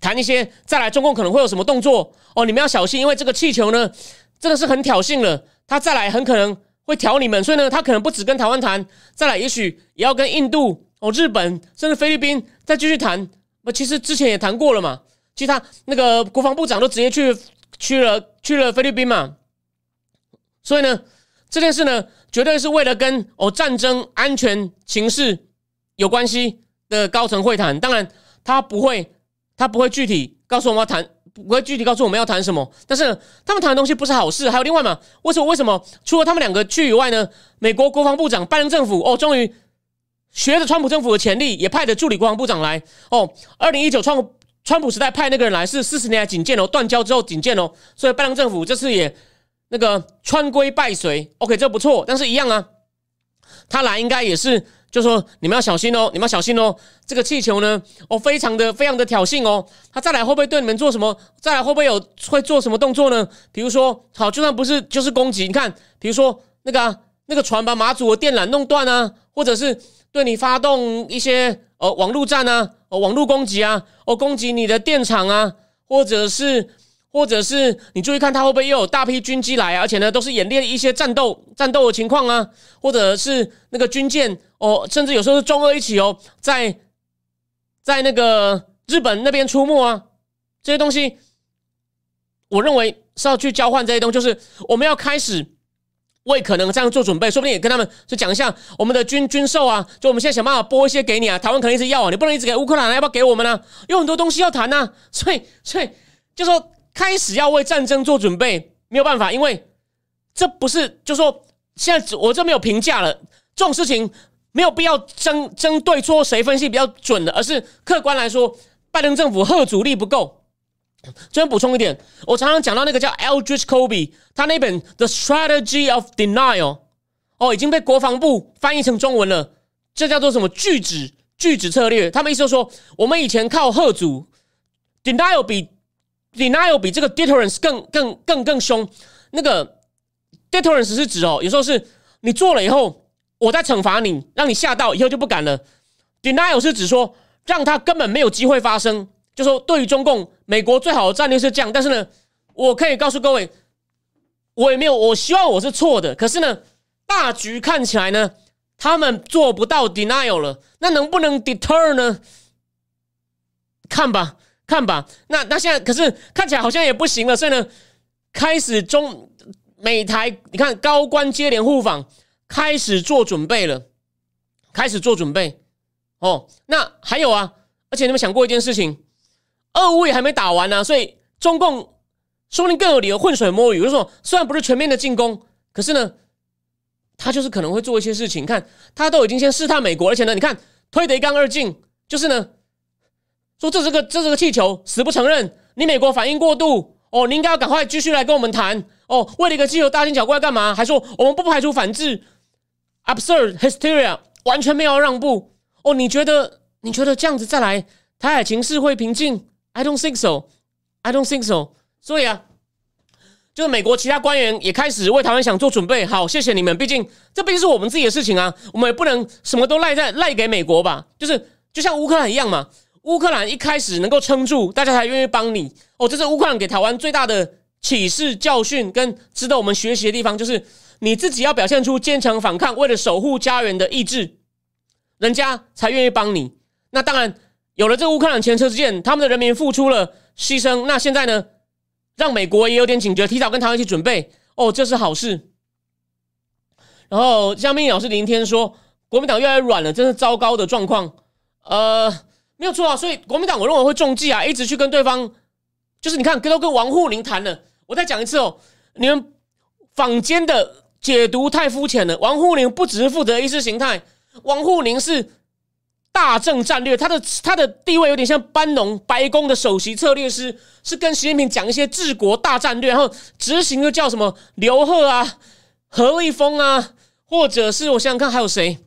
谈一些再来中共可能会有什么动作哦，你们要小心，因为这个气球呢，真的是很挑衅了。他再来很可能。会挑你们，所以呢，他可能不止跟台湾谈，再来也许也要跟印度、哦日本，甚至菲律宾再继续谈。那其实之前也谈过了嘛，其实他那个国防部长都直接去去了去了菲律宾嘛。所以呢，这件事呢，绝对是为了跟哦战争安全情势有关系的高层会谈。当然，他不会，他不会具体告诉我们要谈。不会具体告诉我们要谈什么，但是他们谈的东西不是好事。还有另外嘛？为什么？为什么？除了他们两个去以外呢？美国国防部长拜登政府哦，终于学着川普政府的潜力，也派的助理国防部长来哦。二零一九川川普时代派那个人来是四十年来仅见哦，断交之后仅见哦。所以拜登政府这次也那个川规败随，OK，这不错。但是一样啊，他来应该也是。就说你们要小心哦，你们要小心哦。这个气球呢，哦，非常的非常的挑衅哦。他再来会不会对你们做什么？再来会不会有会做什么动作呢？比如说，好，就算不是就是攻击，你看，比如说那个那个船把马祖的电缆弄断啊，或者是对你发动一些呃网络战啊，哦网络攻击啊，哦攻击你的电厂啊，或者是。或者是你注意看，他会不会又有大批军机来啊？而且呢，都是演练一些战斗战斗的情况啊，或者是那个军舰哦，甚至有时候是中俄一起哦，在在那个日本那边出没啊，这些东西，我认为是要去交换这些东西，就是我们要开始为可能这样做准备，说不定也跟他们就讲一下我们的军军售啊，就我们现在想办法拨一些给你啊，台湾肯定是要啊，你不能一直给乌克兰，要不要给我们呢？有很多东西要谈呐，所以所以就说。开始要为战争做准备，没有办法，因为这不是就说现在我这没有评价了，这种事情没有必要争争对错，谁分析比较准的，而是客观来说，拜登政府贺阻力不够。这边补充一点，我常常讲到那个叫 Eldridge Kobe，他那本《The Strategy of Denial》哦，已经被国防部翻译成中文了，这叫做什么拒止拒止策略？他们意思就是说，我们以前靠贺阻，denial 比 denial 比这个 deterrence 更更更更凶。那个 deterrence 是指哦，有时候是你做了以后，我在惩罚你，让你吓到以后就不敢了。denial 是指说，让他根本没有机会发生。就说对于中共，美国最好的战略是这样，但是呢，我可以告诉各位，我也没有，我希望我是错的。可是呢，大局看起来呢，他们做不到 denial 了，那能不能 deter 呢？看吧，看吧。那那现在可是看起来好像也不行了，所以呢，开始中美台，你看高官接连互访，开始做准备了，开始做准备。哦，那还有啊，而且你们想过一件事情？俄乌也还没打完呢，所以中共说不定更有理由浑水摸鱼。就是说，虽然不是全面的进攻，可是呢，他就是可能会做一些事情。看，他都已经先试探美国，而且呢，你看推得一干二净，就是呢，说这是个这是个气球，死不承认。你美国反应过度哦，你应该要赶快继续来跟我们谈哦。为了一个气球大惊小怪干嘛？还说我们不排除反制，absurd hysteria，完全没有让步哦。你觉得你觉得这样子再来，台海情势会平静？I don't think so. I don't think so. 所以啊，就是美国其他官员也开始为台湾想做准备。好，谢谢你们。毕竟这毕竟是我们自己的事情啊，我们也不能什么都赖在赖给美国吧。就是就像乌克兰一样嘛，乌克兰一开始能够撑住，大家才愿意帮你。哦，这是乌克兰给台湾最大的启示教训，跟值得我们学习的地方，就是你自己要表现出坚强反抗，为了守护家园的意志，人家才愿意帮你。那当然。有了这个乌克兰前车之鉴，他们的人民付出了牺牲。那现在呢，让美国也有点警觉，提早跟台湾一起准备。哦，这是好事。然后江明老师林天说，国民党越来越软了，真是糟糕的状况。呃，没有错啊。所以国民党我认为会中计啊，一直去跟对方，就是你看，都跟王沪宁谈了。我再讲一次哦，你们坊间的解读太肤浅了。王沪宁不只是负责意识形态，王沪宁是。大政战略，他的他的地位有点像班农，白宫的首席策略师，是跟习近平讲一些治国大战略，然后执行就叫什么刘鹤啊、何立峰啊，或者是我想想看还有谁，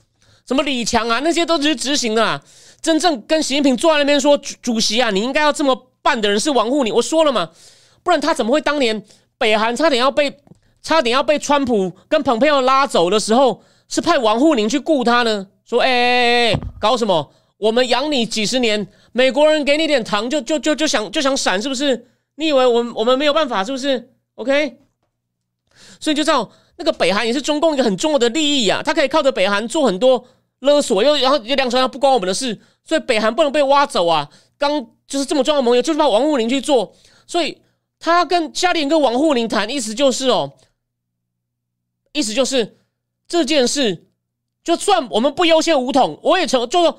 什么李强啊，那些都只是执行的啦。真正跟习近平坐在那边说主主席啊，你应该要这么办的人是王沪宁，我说了嘛，不然他怎么会当年北韩差点要被差点要被川普跟蓬佩奥拉走的时候，是派王沪宁去雇他呢？说哎哎哎，搞什么？我们养你几十年，美国人给你点糖就就就就想就想闪，是不是？你以为我们我们没有办法，是不是？OK，所以就知道那个北韩也是中共一个很重要的利益啊，他可以靠着北韩做很多勒索，又然后又两船不关我们的事，所以北韩不能被挖走啊。刚就是这么重要的盟友，就是怕王沪宁去做，所以他跟夏令跟王沪宁谈，意思就是哦，意思就是这件事。就算我们不优先武统，我也成就是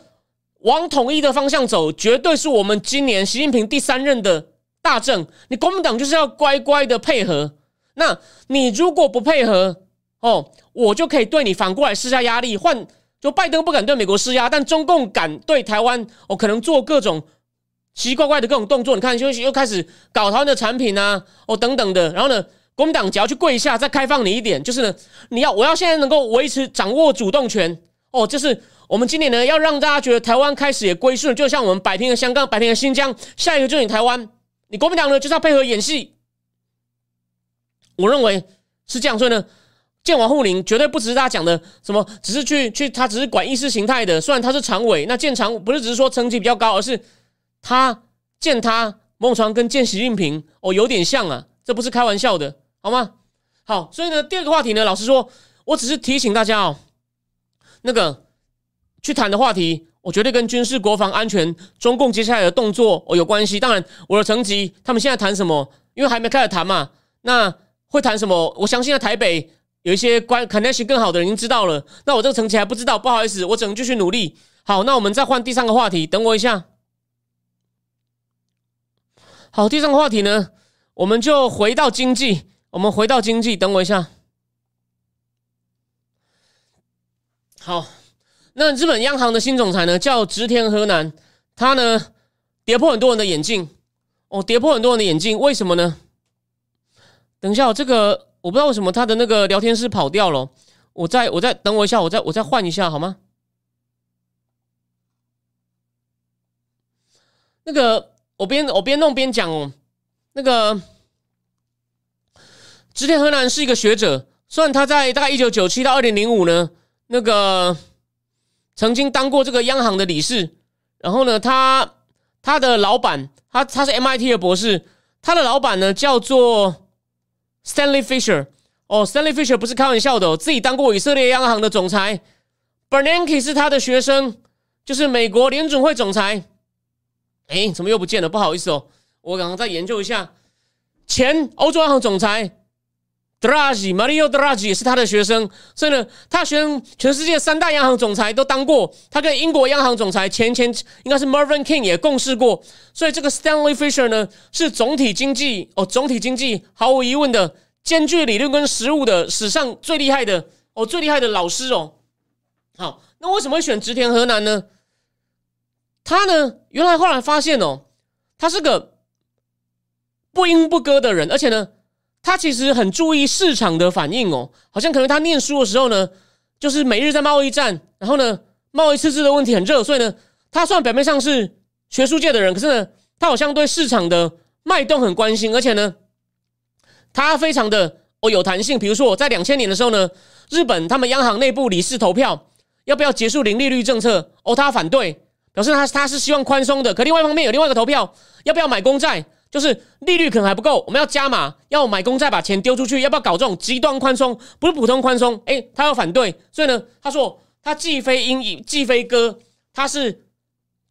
往统一的方向走，绝对是我们今年习近平第三任的大政。你国民党就是要乖乖的配合。那你如果不配合，哦，我就可以对你反过来施加压力。换就拜登不敢对美国施压，但中共敢对台湾，哦，可能做各种奇奇怪怪的各种动作。你看，就又开始搞台湾的产品啊，哦，等等的。然后呢？国民党只要去跪下，再开放你一点，就是呢，你要我要现在能够维持掌握主动权哦，就是我们今年呢要让大家觉得台湾开始也归顺，就像我们摆平了香港，摆平了新疆，下一个就是你台湾，你国民党呢就是要配合演戏，我认为是这样，所以呢，建王沪宁绝对不只是大家讲的什么，只是去去他只是管意识形态的，虽然他是常委，那建常不是只是说层级比较高，而是他见他孟常跟见习近平哦有点像啊，这不是开玩笑的。好吗？好，所以呢，第二个话题呢，老实说，我只是提醒大家哦，那个去谈的话题，我绝对跟军事、国防安全、中共接下来的动作哦有关系。当然，我的层级，他们现在谈什么？因为还没开始谈嘛，那会谈什么？我相信在台北有一些关 connection 更好的人知道了，那我这个成绩还不知道，不好意思，我只能继续努力。好，那我们再换第三个话题，等我一下。好，第三个话题呢，我们就回到经济，我们回到经济，等我一下。好，那日本央行的新总裁呢，叫植田河南，他呢跌破很多人的眼镜，哦，跌破很多人的眼镜，为什么呢？等一下，我这个。我不知道为什么他的那个聊天室跑掉了，我再我再等我一下，我再我再换一下好吗？那个我边我边弄边讲哦，那个直田和南是一个学者，虽然他在大概一九九七到二零零五呢，那个曾经当过这个央行的理事，然后呢，他他的老板他他是 MIT 的博士，他的老板呢叫做 Stanley Fisher 哦，Stanley Fisher 不是开玩笑的，自己当过以色列央行的总裁，Bernanke 是他的学生，就是美国联准会总裁。哎，怎么又不见了？不好意思哦，我刚刚在研究一下。前欧洲央行总裁 Draghi Mario Draghi 也是他的学生，所以呢，他学生全世界三大央行总裁都当过。他跟英国央行总裁前前应该是 Mervyn King 也共事过。所以这个 Stanley Fisher 呢，是总体经济哦，总体经济毫无疑问的兼具理论跟实务的史上最厉害的哦，最厉害的老师哦。好，那为什么会选植田河南呢？他呢，原来后来发现哦，他是个不阴不歌的人，而且呢，他其实很注意市场的反应哦。好像可能他念书的时候呢，就是每日在贸易战，然后呢，贸易赤字的问题很热，所以呢，他算表面上是学术界的人，可是呢，他好像对市场的脉动很关心，而且呢，他非常的哦有弹性。比如说我在两千年的时候呢，日本他们央行内部理事投票要不要结束零利率政策，哦，他反对。表示他他是希望宽松的，可另外一方面有另外一个投票，要不要买公债？就是利率可能还不够，我们要加码，要买公债把钱丢出去，要不要搞这种极端宽松？不是普通宽松，诶，他要反对，所以呢，他说他既非鹰既非鸽，他是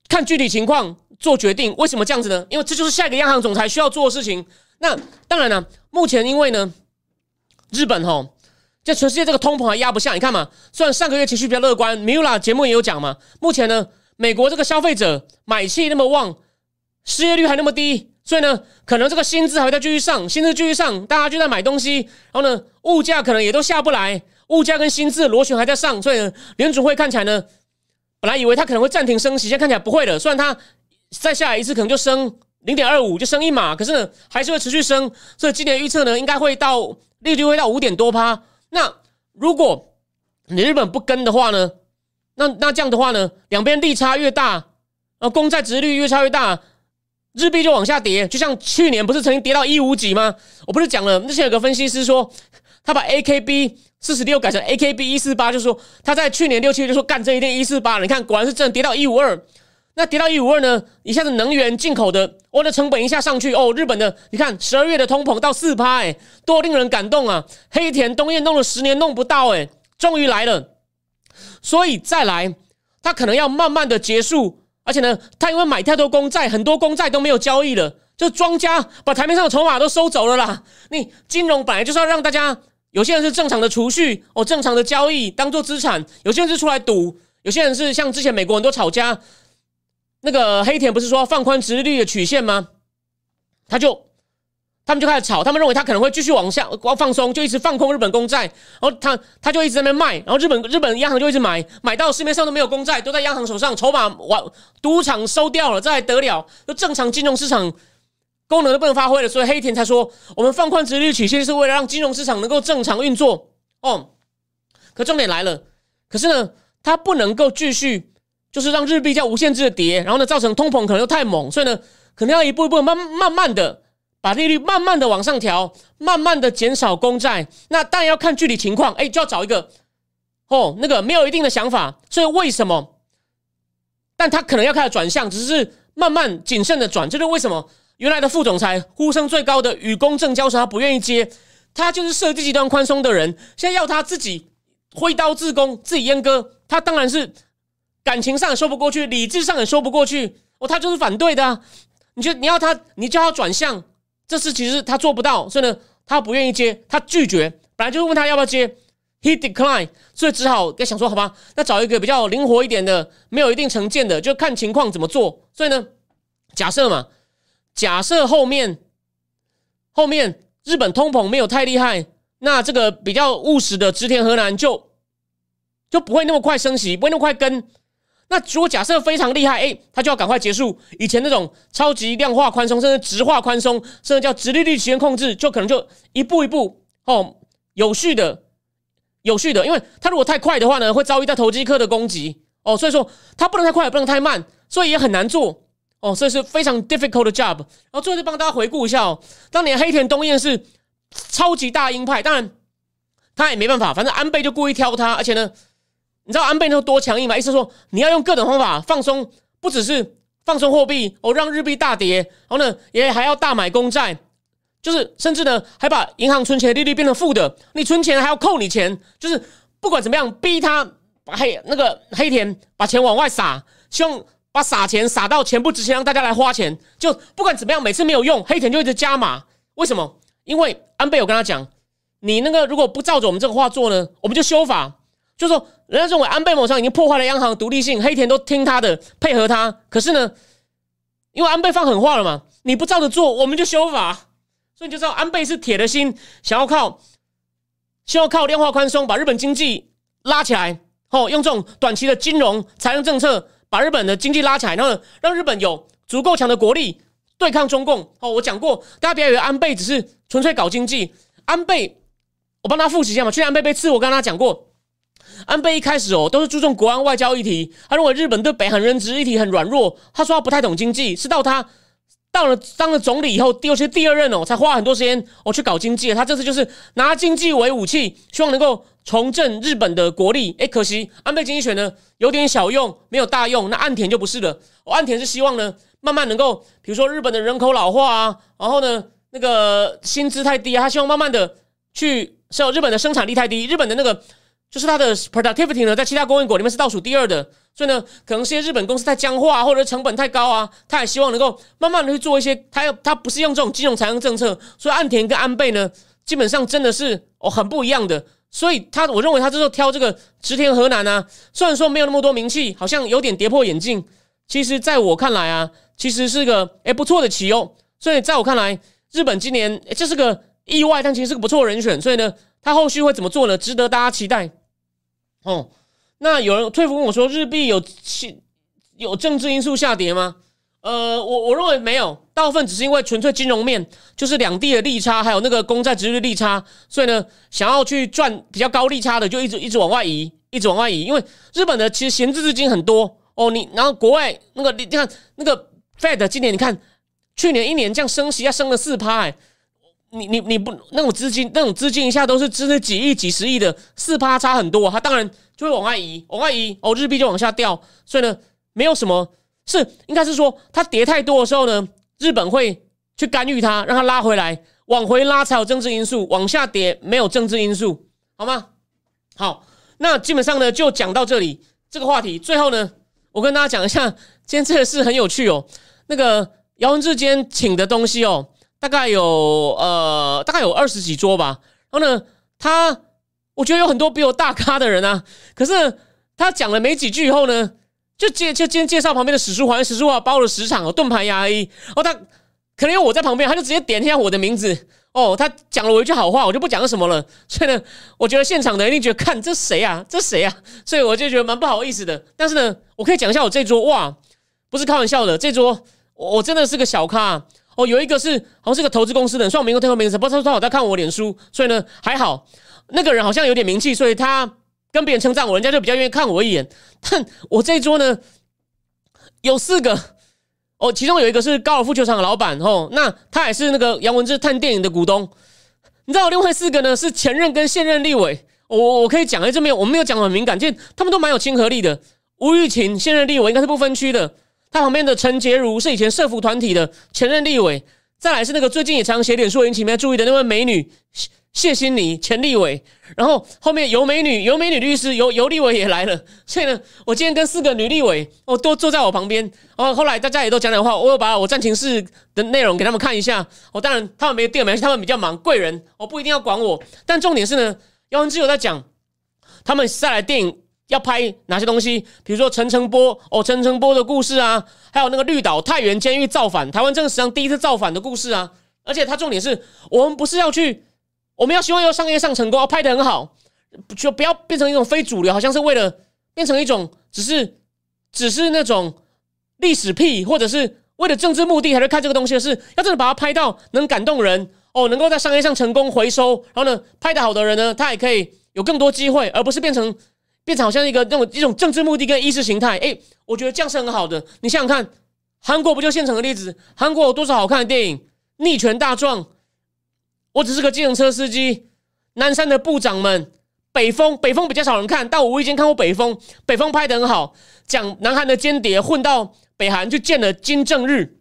看具体情况做决定。为什么这样子呢？因为这就是下一个央行总裁需要做的事情。那当然了，目前因为呢，日本哈在全世界这个通膨还压不下，你看嘛，虽然上个月情绪比较乐观，Mula 节目也有讲嘛，目前呢。美国这个消费者买气那么旺，失业率还那么低，所以呢，可能这个薪资还会再继续上，薪资继续上，大家就在买东西，然后呢，物价可能也都下不来，物价跟薪资螺旋还在上，所以呢，联储会看起来呢，本来以为它可能会暂停升息，现在看起来不会了。虽然它再下来一次可能就升零点二五，就升一码，可是呢，还是会持续升。所以今年预测呢，应该会到利率会到五点多趴。那如果你日本不跟的话呢？那那这样的话呢，两边利差越大，呃，公债殖率越差越大，日币就往下跌。就像去年不是曾经跌到一五几吗？我不是讲了，之前有个分析师说，他把 AKB 四十六改成 AKB 一四八，就说他在去年六七月就说干这一定一四八。你看，果然是真的跌到一五二。那跌到一五二呢，一下子能源进口的，我的成本一下上去哦。日本的，你看十二月的通膨到四趴，哎，多令人感动啊！黑田东彦弄了十年弄不到，哎，终于来了。所以再来，他可能要慢慢的结束，而且呢，他因为买太多公债，很多公债都没有交易了，就庄家把台面上的筹码都收走了啦。你金融本来就是要让大家，有些人是正常的储蓄哦，正常的交易当做资产，有些人是出来赌，有些人是像之前美国很多炒家，那个黑田不是说放宽殖利率的曲线吗？他就。他们就开始炒，他们认为他可能会继续往下光放松，就一直放空日本公债，然后他他就一直在那边卖，然后日本日本央行就一直买，买到市面上都没有公债，都在央行手上，筹码完赌场收掉了，这还得了？就正常金融市场功能都不能发挥了，所以黑田才说我们放宽殖利率曲线是为了让金融市场能够正常运作哦。可重点来了，可是呢，它不能够继续就是让日币叫无限制的跌，然后呢，造成通膨可能又太猛，所以呢，可能要一步一步慢慢慢的。把利率慢慢的往上调，慢慢的减少公债，那当然要看具体情况，哎，就要找一个哦，那个没有一定的想法，所以为什么？但他可能要开始转向，只是慢慢谨慎的转，这是为什么？原来的副总裁呼声最高的与公正交涉，他不愿意接，他就是设计极端宽松的人，现在要他自己挥刀自宫，自己阉割，他当然是感情上也说不过去，理智上也说不过去，哦，他就是反对的，你就你要他，你叫他转向。这次其实他做不到，所以呢，他不愿意接，他拒绝。本来就是问他要不要接，he decline，所以只好在想说，好吧，那找一个比较灵活一点的，没有一定成见的，就看情况怎么做。所以呢，假设嘛，假设后面后面日本通膨没有太厉害，那这个比较务实的植田河南就就不会那么快升息，不会那么快跟。那如果假设非常厉害，哎，他就要赶快结束以前那种超级量化宽松，甚至直化宽松，甚至叫直利率期间控制，就可能就一步一步哦，有序的、有序的，因为他如果太快的话呢，会遭遇到投机客的攻击哦，所以说他不能太快，也不能太慢，所以也很难做哦，所以是非常 difficult 的 job。然后最后就帮大家回顾一下哦，当年黑田东彦是超级大鹰派，当然他也没办法，反正安倍就故意挑他，而且呢。你知道安倍那候多强硬吗？意思说你要用各种方法放松，不只是放松货币哦，让日币大跌，然后呢也还要大买公债，就是甚至呢还把银行存钱利率变成负的，你存钱还要扣你钱，就是不管怎么样逼他把黑那个黑田把钱往外撒，希望把撒钱撒到钱不值钱，让大家来花钱。就不管怎么样，每次没有用，黑田就一直加码。为什么？因为安倍有跟他讲，你那个如果不照着我们这个话做呢，我们就修法。就说，人家认为安倍某上已经破坏了央行独立性，黑田都听他的，配合他。可是呢，因为安倍放狠话了嘛，你不照着做，我们就修法。所以你就知道，安倍是铁的心，想要靠，希望靠量化宽松把日本经济拉起来，哦，用这种短期的金融财政政策把日本的经济拉起来，然后让日本有足够强的国力对抗中共。哦，我讲过，大家不要以为安倍只是纯粹搞经济。安倍，我帮他复习一下嘛。去年安倍被刺，我跟他讲过。安倍一开始哦，都是注重国安外交议题。他认为日本对北韩认知议题很软弱。他说他不太懂经济，是到他 到了当了总理以后，尤其是第二任哦，才花很多时间哦去搞经济。他这次就是拿经济为武器，希望能够重振日本的国力。哎，可惜安倍经济学呢有点小用，没有大用。那岸田就不是了。岸田是希望呢慢慢能够，比如说日本的人口老化啊，然后呢那个薪资太低啊，他希望慢慢的去，是日本的生产力太低，日本的那个。就是它的 productivity 呢，在其他工业国里面是倒数第二的，所以呢，可能是些日本公司太僵化，或者成本太高啊，他也希望能够慢慢的去做一些，他要他不是用这种金融财政政策，所以岸田跟安倍呢，基本上真的是哦很不一样的，所以他我认为他这时候挑这个直田河南啊，虽然说没有那么多名气，好像有点跌破眼镜，其实在我看来啊，其实是个诶不错的棋哦，所以在我看来，日本今年这是个意外，但其实是个不错人选，所以呢。他后续会怎么做呢？值得大家期待。哦，那有人退服问我说，日币有有政治因素下跌吗？呃，我我认为没有，大部分只是因为纯粹金融面，就是两地的利差，还有那个公债殖率利差，所以呢，想要去赚比较高利差的，就一直一直往外移，一直往外移。因为日本的其实闲置资金很多哦，你然后国外那个你看那个 Fed 今年你看去年一年这样升息，要升了四趴。你你你不那种资金，那种资金一下都是支持几亿、几十亿的，四趴差很多，它当然就会往外移，往外移，哦，日币就往下掉。所以呢，没有什么是应该是说它跌太多的时候呢，日本会去干预它，让它拉回来，往回拉才有政治因素，往下跌没有政治因素，好吗？好，那基本上呢就讲到这里这个话题。最后呢，我跟大家讲一下，今天这个事很有趣哦。那个姚文志今天请的东西哦。大概有呃，大概有二十几桌吧。然后呢，他我觉得有很多比我大咖的人啊。可是他讲了没几句以后呢，就介就今天介绍旁边的史书华，史书华包了十场哦，盾牌牙医。哦，他可能有我在旁边，他就直接点一下我的名字。哦，他讲了我一句好话，我就不讲什么了。所以呢，我觉得现场的一定觉得看这谁啊，这谁啊？所以我就觉得蛮不好意思的。但是呢，我可以讲一下我这桌哇，不是开玩笑的，这桌我真的是个小咖。哦，有一个是好像是个投资公司的，虽然我没有听过名字，不知道他好在看我脸书，所以呢还好。那个人好像有点名气，所以他跟别人称赞我，人家就比较愿意看我一眼。但我这一桌呢有四个，哦，其中有一个是高尔夫球场的老板，哦，那他也是那个杨文志探电影的股东。你知道另外四个呢是前任跟现任立委，我我可以讲哎，这没有我没有讲很敏感，就他们都蛮有亲和力的。吴玉琴现任立委应该是不分区的。他旁边的陈洁如是以前社服团体的前任立委，再来是那个最近也常写脸书引起大家注意的那位美女谢谢欣妮前立委，然后后面尤美女尤美女律师尤尤立委也来了，所以呢，我今天跟四个女立委哦都坐在我旁边，哦后来大家也都讲讲话，我有把我战情室的内容给他们看一下，哦当然他们没有电没他们比较忙贵人，我不一定要管我，但重点是呢，姚文之有在讲他们再来电影。要拍哪些东西？比如说陈诚波哦，陈诚波的故事啊，还有那个绿岛太原监狱造反，台湾这个史上第一次造反的故事啊。而且它重点是我们不是要去，我们要希望要商业上成功，要拍的很好，就不要变成一种非主流，好像是为了变成一种只是只是那种历史癖，或者是为了政治目的才去看这个东西的是，要真的把它拍到能感动人哦，能够在商业上成功回收，然后呢，拍的好的人呢，他也可以有更多机会，而不是变成变成好像一个那种一种政治目的跟意识形态。诶，我觉得这样是很好的。你想想看，韩国不就现成的例子？韩国有多少好看的电影？《逆权大壮》，我只是个计程车司机。南山的部长们，北风北风比较少人看，但我无意间看过北风，北风拍的很好，讲南韩的间谍混到北韩去见了金正日，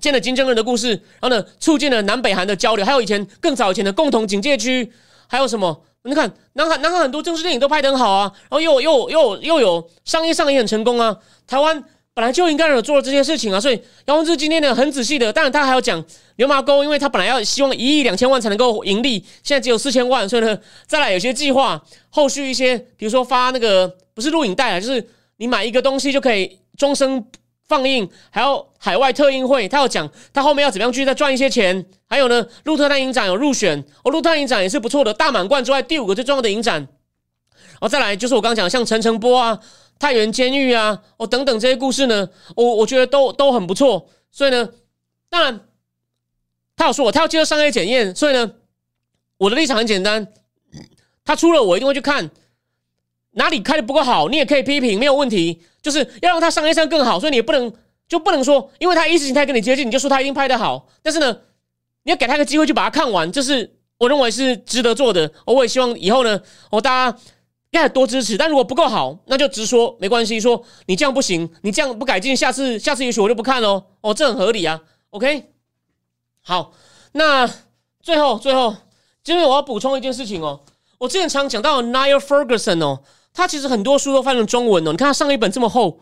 见了金正日的故事，然后呢，促进了南北韩的交流，还有以前更早以前的共同警戒区，还有什么？你看南韩南韩很多政治电影都拍的很好啊，然后又又又又有商业上也很成功啊，台湾。本来就应该有做了这些事情啊，所以姚文志今天呢很仔细的，当然他还要讲牛马沟，因为他本来要希望一亿两千万才能够盈利，现在只有四千万，所以呢再来有些计划，后续一些比如说发那个不是录影带啊，就是你买一个东西就可以终身放映，还有海外特映会，他要讲他后面要怎么样去再赚一些钱，还有呢鹿特丹影展有入选，哦鹿特丹影展也是不错的，大满贯之外第五个最重要的影展，然哦再来就是我刚刚讲像陈诚波啊。太原监狱啊，哦等等这些故事呢，我我觉得都都很不错。所以呢，当然他有说我他要接受商业检验，所以呢，我的立场很简单，他出了我一定会去看，哪里开的不够好，你也可以批评，没有问题。就是要让他商业上更好，所以你也不能就不能说，因为他意识形态跟你接近，你就说他一定拍的好。但是呢，你要给他一个机会去把它看完，这是我认为是值得做的。我也希望以后呢，哦大家。要多支持，但如果不够好，那就直说，没关系。说你这样不行，你这样不改进，下次下次也许我就不看喽。哦，这很合理啊。OK，好，那最后最后，今天我要补充一件事情哦。我之前常讲到 Niall Ferguson 哦，他其实很多书都翻成中文哦。你看他上一本这么厚，《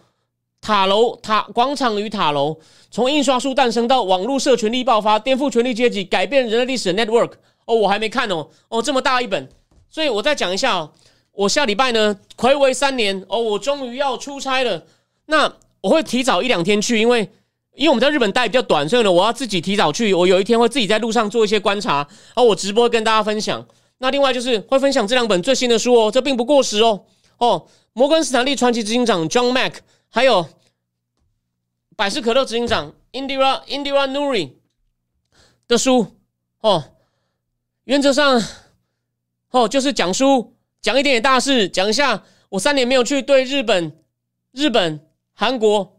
塔楼塔广场与塔楼》，从印刷书诞生到网络社权力爆发，颠覆权力阶级，改变人类历史的 Network。哦，我还没看哦。哦，这么大一本，所以我再讲一下哦。我下礼拜呢，暌违三年哦，我终于要出差了。那我会提早一两天去，因为因为我们在日本待比较短，所以呢，我要自己提早去。我有一天会自己在路上做一些观察，然后我直播跟大家分享。那另外就是会分享这两本最新的书哦，这并不过时哦哦。摩根斯坦利传奇执行长 John Mack，还有百事可乐执行长 Indira Indira Nuri 的书哦，原则上哦就是讲书。讲一点点大事，讲一下我三年没有去对日本、日本、韩国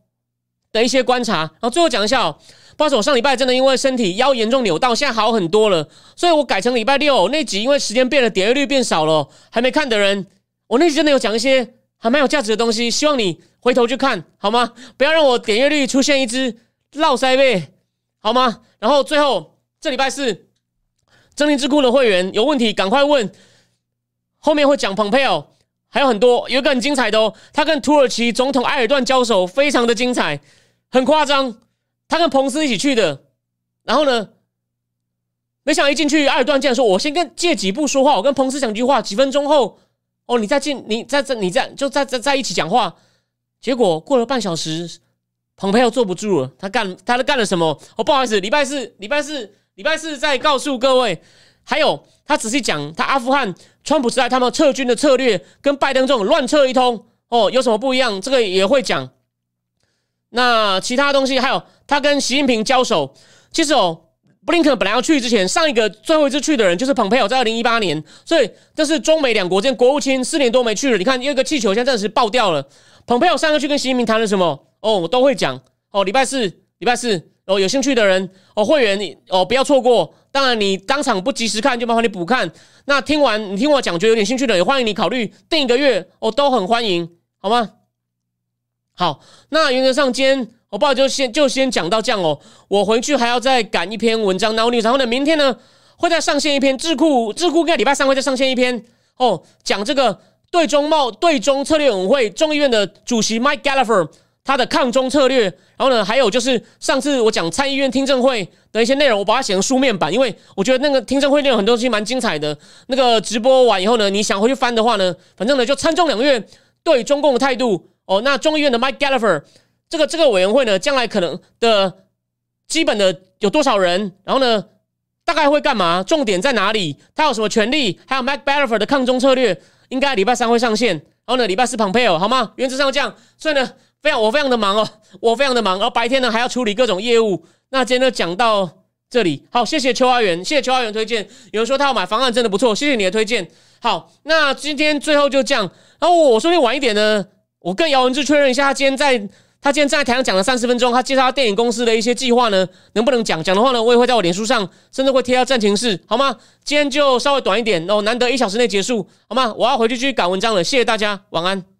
的一些观察，然后最后讲一下哦。不好意思，我上礼拜真的因为身体腰严重扭到，现在好很多了，所以我改成礼拜六那集，因为时间变了，点阅率变少了，还没看的人，我那集真的有讲一些还蛮有价值的东西，希望你回头去看好吗？不要让我点阅率出现一只落腮背，好吗？然后最后这礼拜四，真理智库的会员有问题赶快问。后面会讲蓬佩奥，还有很多，有一个很精彩的哦，他跟土耳其总统埃尔段交手，非常的精彩，很夸张。他跟彭斯一起去的，然后呢，没想到一进去，埃尔段竟然说：“我先跟借几步说话，我跟彭斯讲句话。”几分钟后，哦，你再进，你在这你在就在在在一起讲话。结果过了半小时，蓬佩奥坐不住了，他干他都干了什么？哦，不好意思，礼拜四，礼拜四，礼拜四再告诉各位。还有，他仔细讲，他阿富汗川普时代他们撤军的策略跟拜登这种乱撤一通哦，有什么不一样？这个也会讲。那其他东西还有，他跟习近平交手，其实哦，布林肯本来要去之前，上一个最后一次去的人就是蓬佩奥，在二零一八年，所以这是中美两国间国务卿四年多没去了。你看，有一个气球现在暂时爆掉了。蓬佩奥上个去跟习近平谈了什么？哦，我都会讲。哦，礼拜四，礼拜四。哦，有兴趣的人哦，会员哦不要错过。当然，你当场不及时看，就麻烦你补看。那听完你听我讲，觉得有点兴趣的，也欢迎你考虑订一个月哦，都很欢迎，好吗？好，那原则上今天我不好就先就先讲到这样哦。我回去还要再赶一篇文章，然后然后呢，明天呢会再上线一篇智库智库，该礼拜三会再上线一篇哦，讲这个对中贸对中策略委员会众议院的主席 Mike Gallagher。他的抗中策略，然后呢，还有就是上次我讲参议院听证会的一些内容，我把它写成书面版，因为我觉得那个听证会内容很多东西蛮精彩的。那个直播完以后呢，你想回去翻的话呢，反正呢就参众两院对中共的态度哦。那众议院的 Mike Gallagher 这个这个委员会呢，将来可能的基本的有多少人，然后呢大概会干嘛？重点在哪里？他有什么权利？还有 Mac b a l f o r 的抗中策略，应该礼拜三会上线。然后呢，礼拜四 Pompeo 好吗？原则上这样。所以呢，非常我非常的忙哦，我非常的忙。然后白天呢还要处理各种业务。那今天就讲到这里。好，谢谢邱阿元，谢谢邱阿元推荐。有人说他要买方案，真的不错，谢谢你的推荐。好，那今天最后就这样。然后我说你晚一点呢，我跟姚文志确认一下，他今天在。他今天在台上讲了三十分钟，他介绍电影公司的一些计划呢，能不能讲？讲的话呢，我也会在我脸书上，甚至会贴到暂停室，好吗？今天就稍微短一点哦，难得一小时内结束，好吗？我要回去继续赶文章了，谢谢大家，晚安。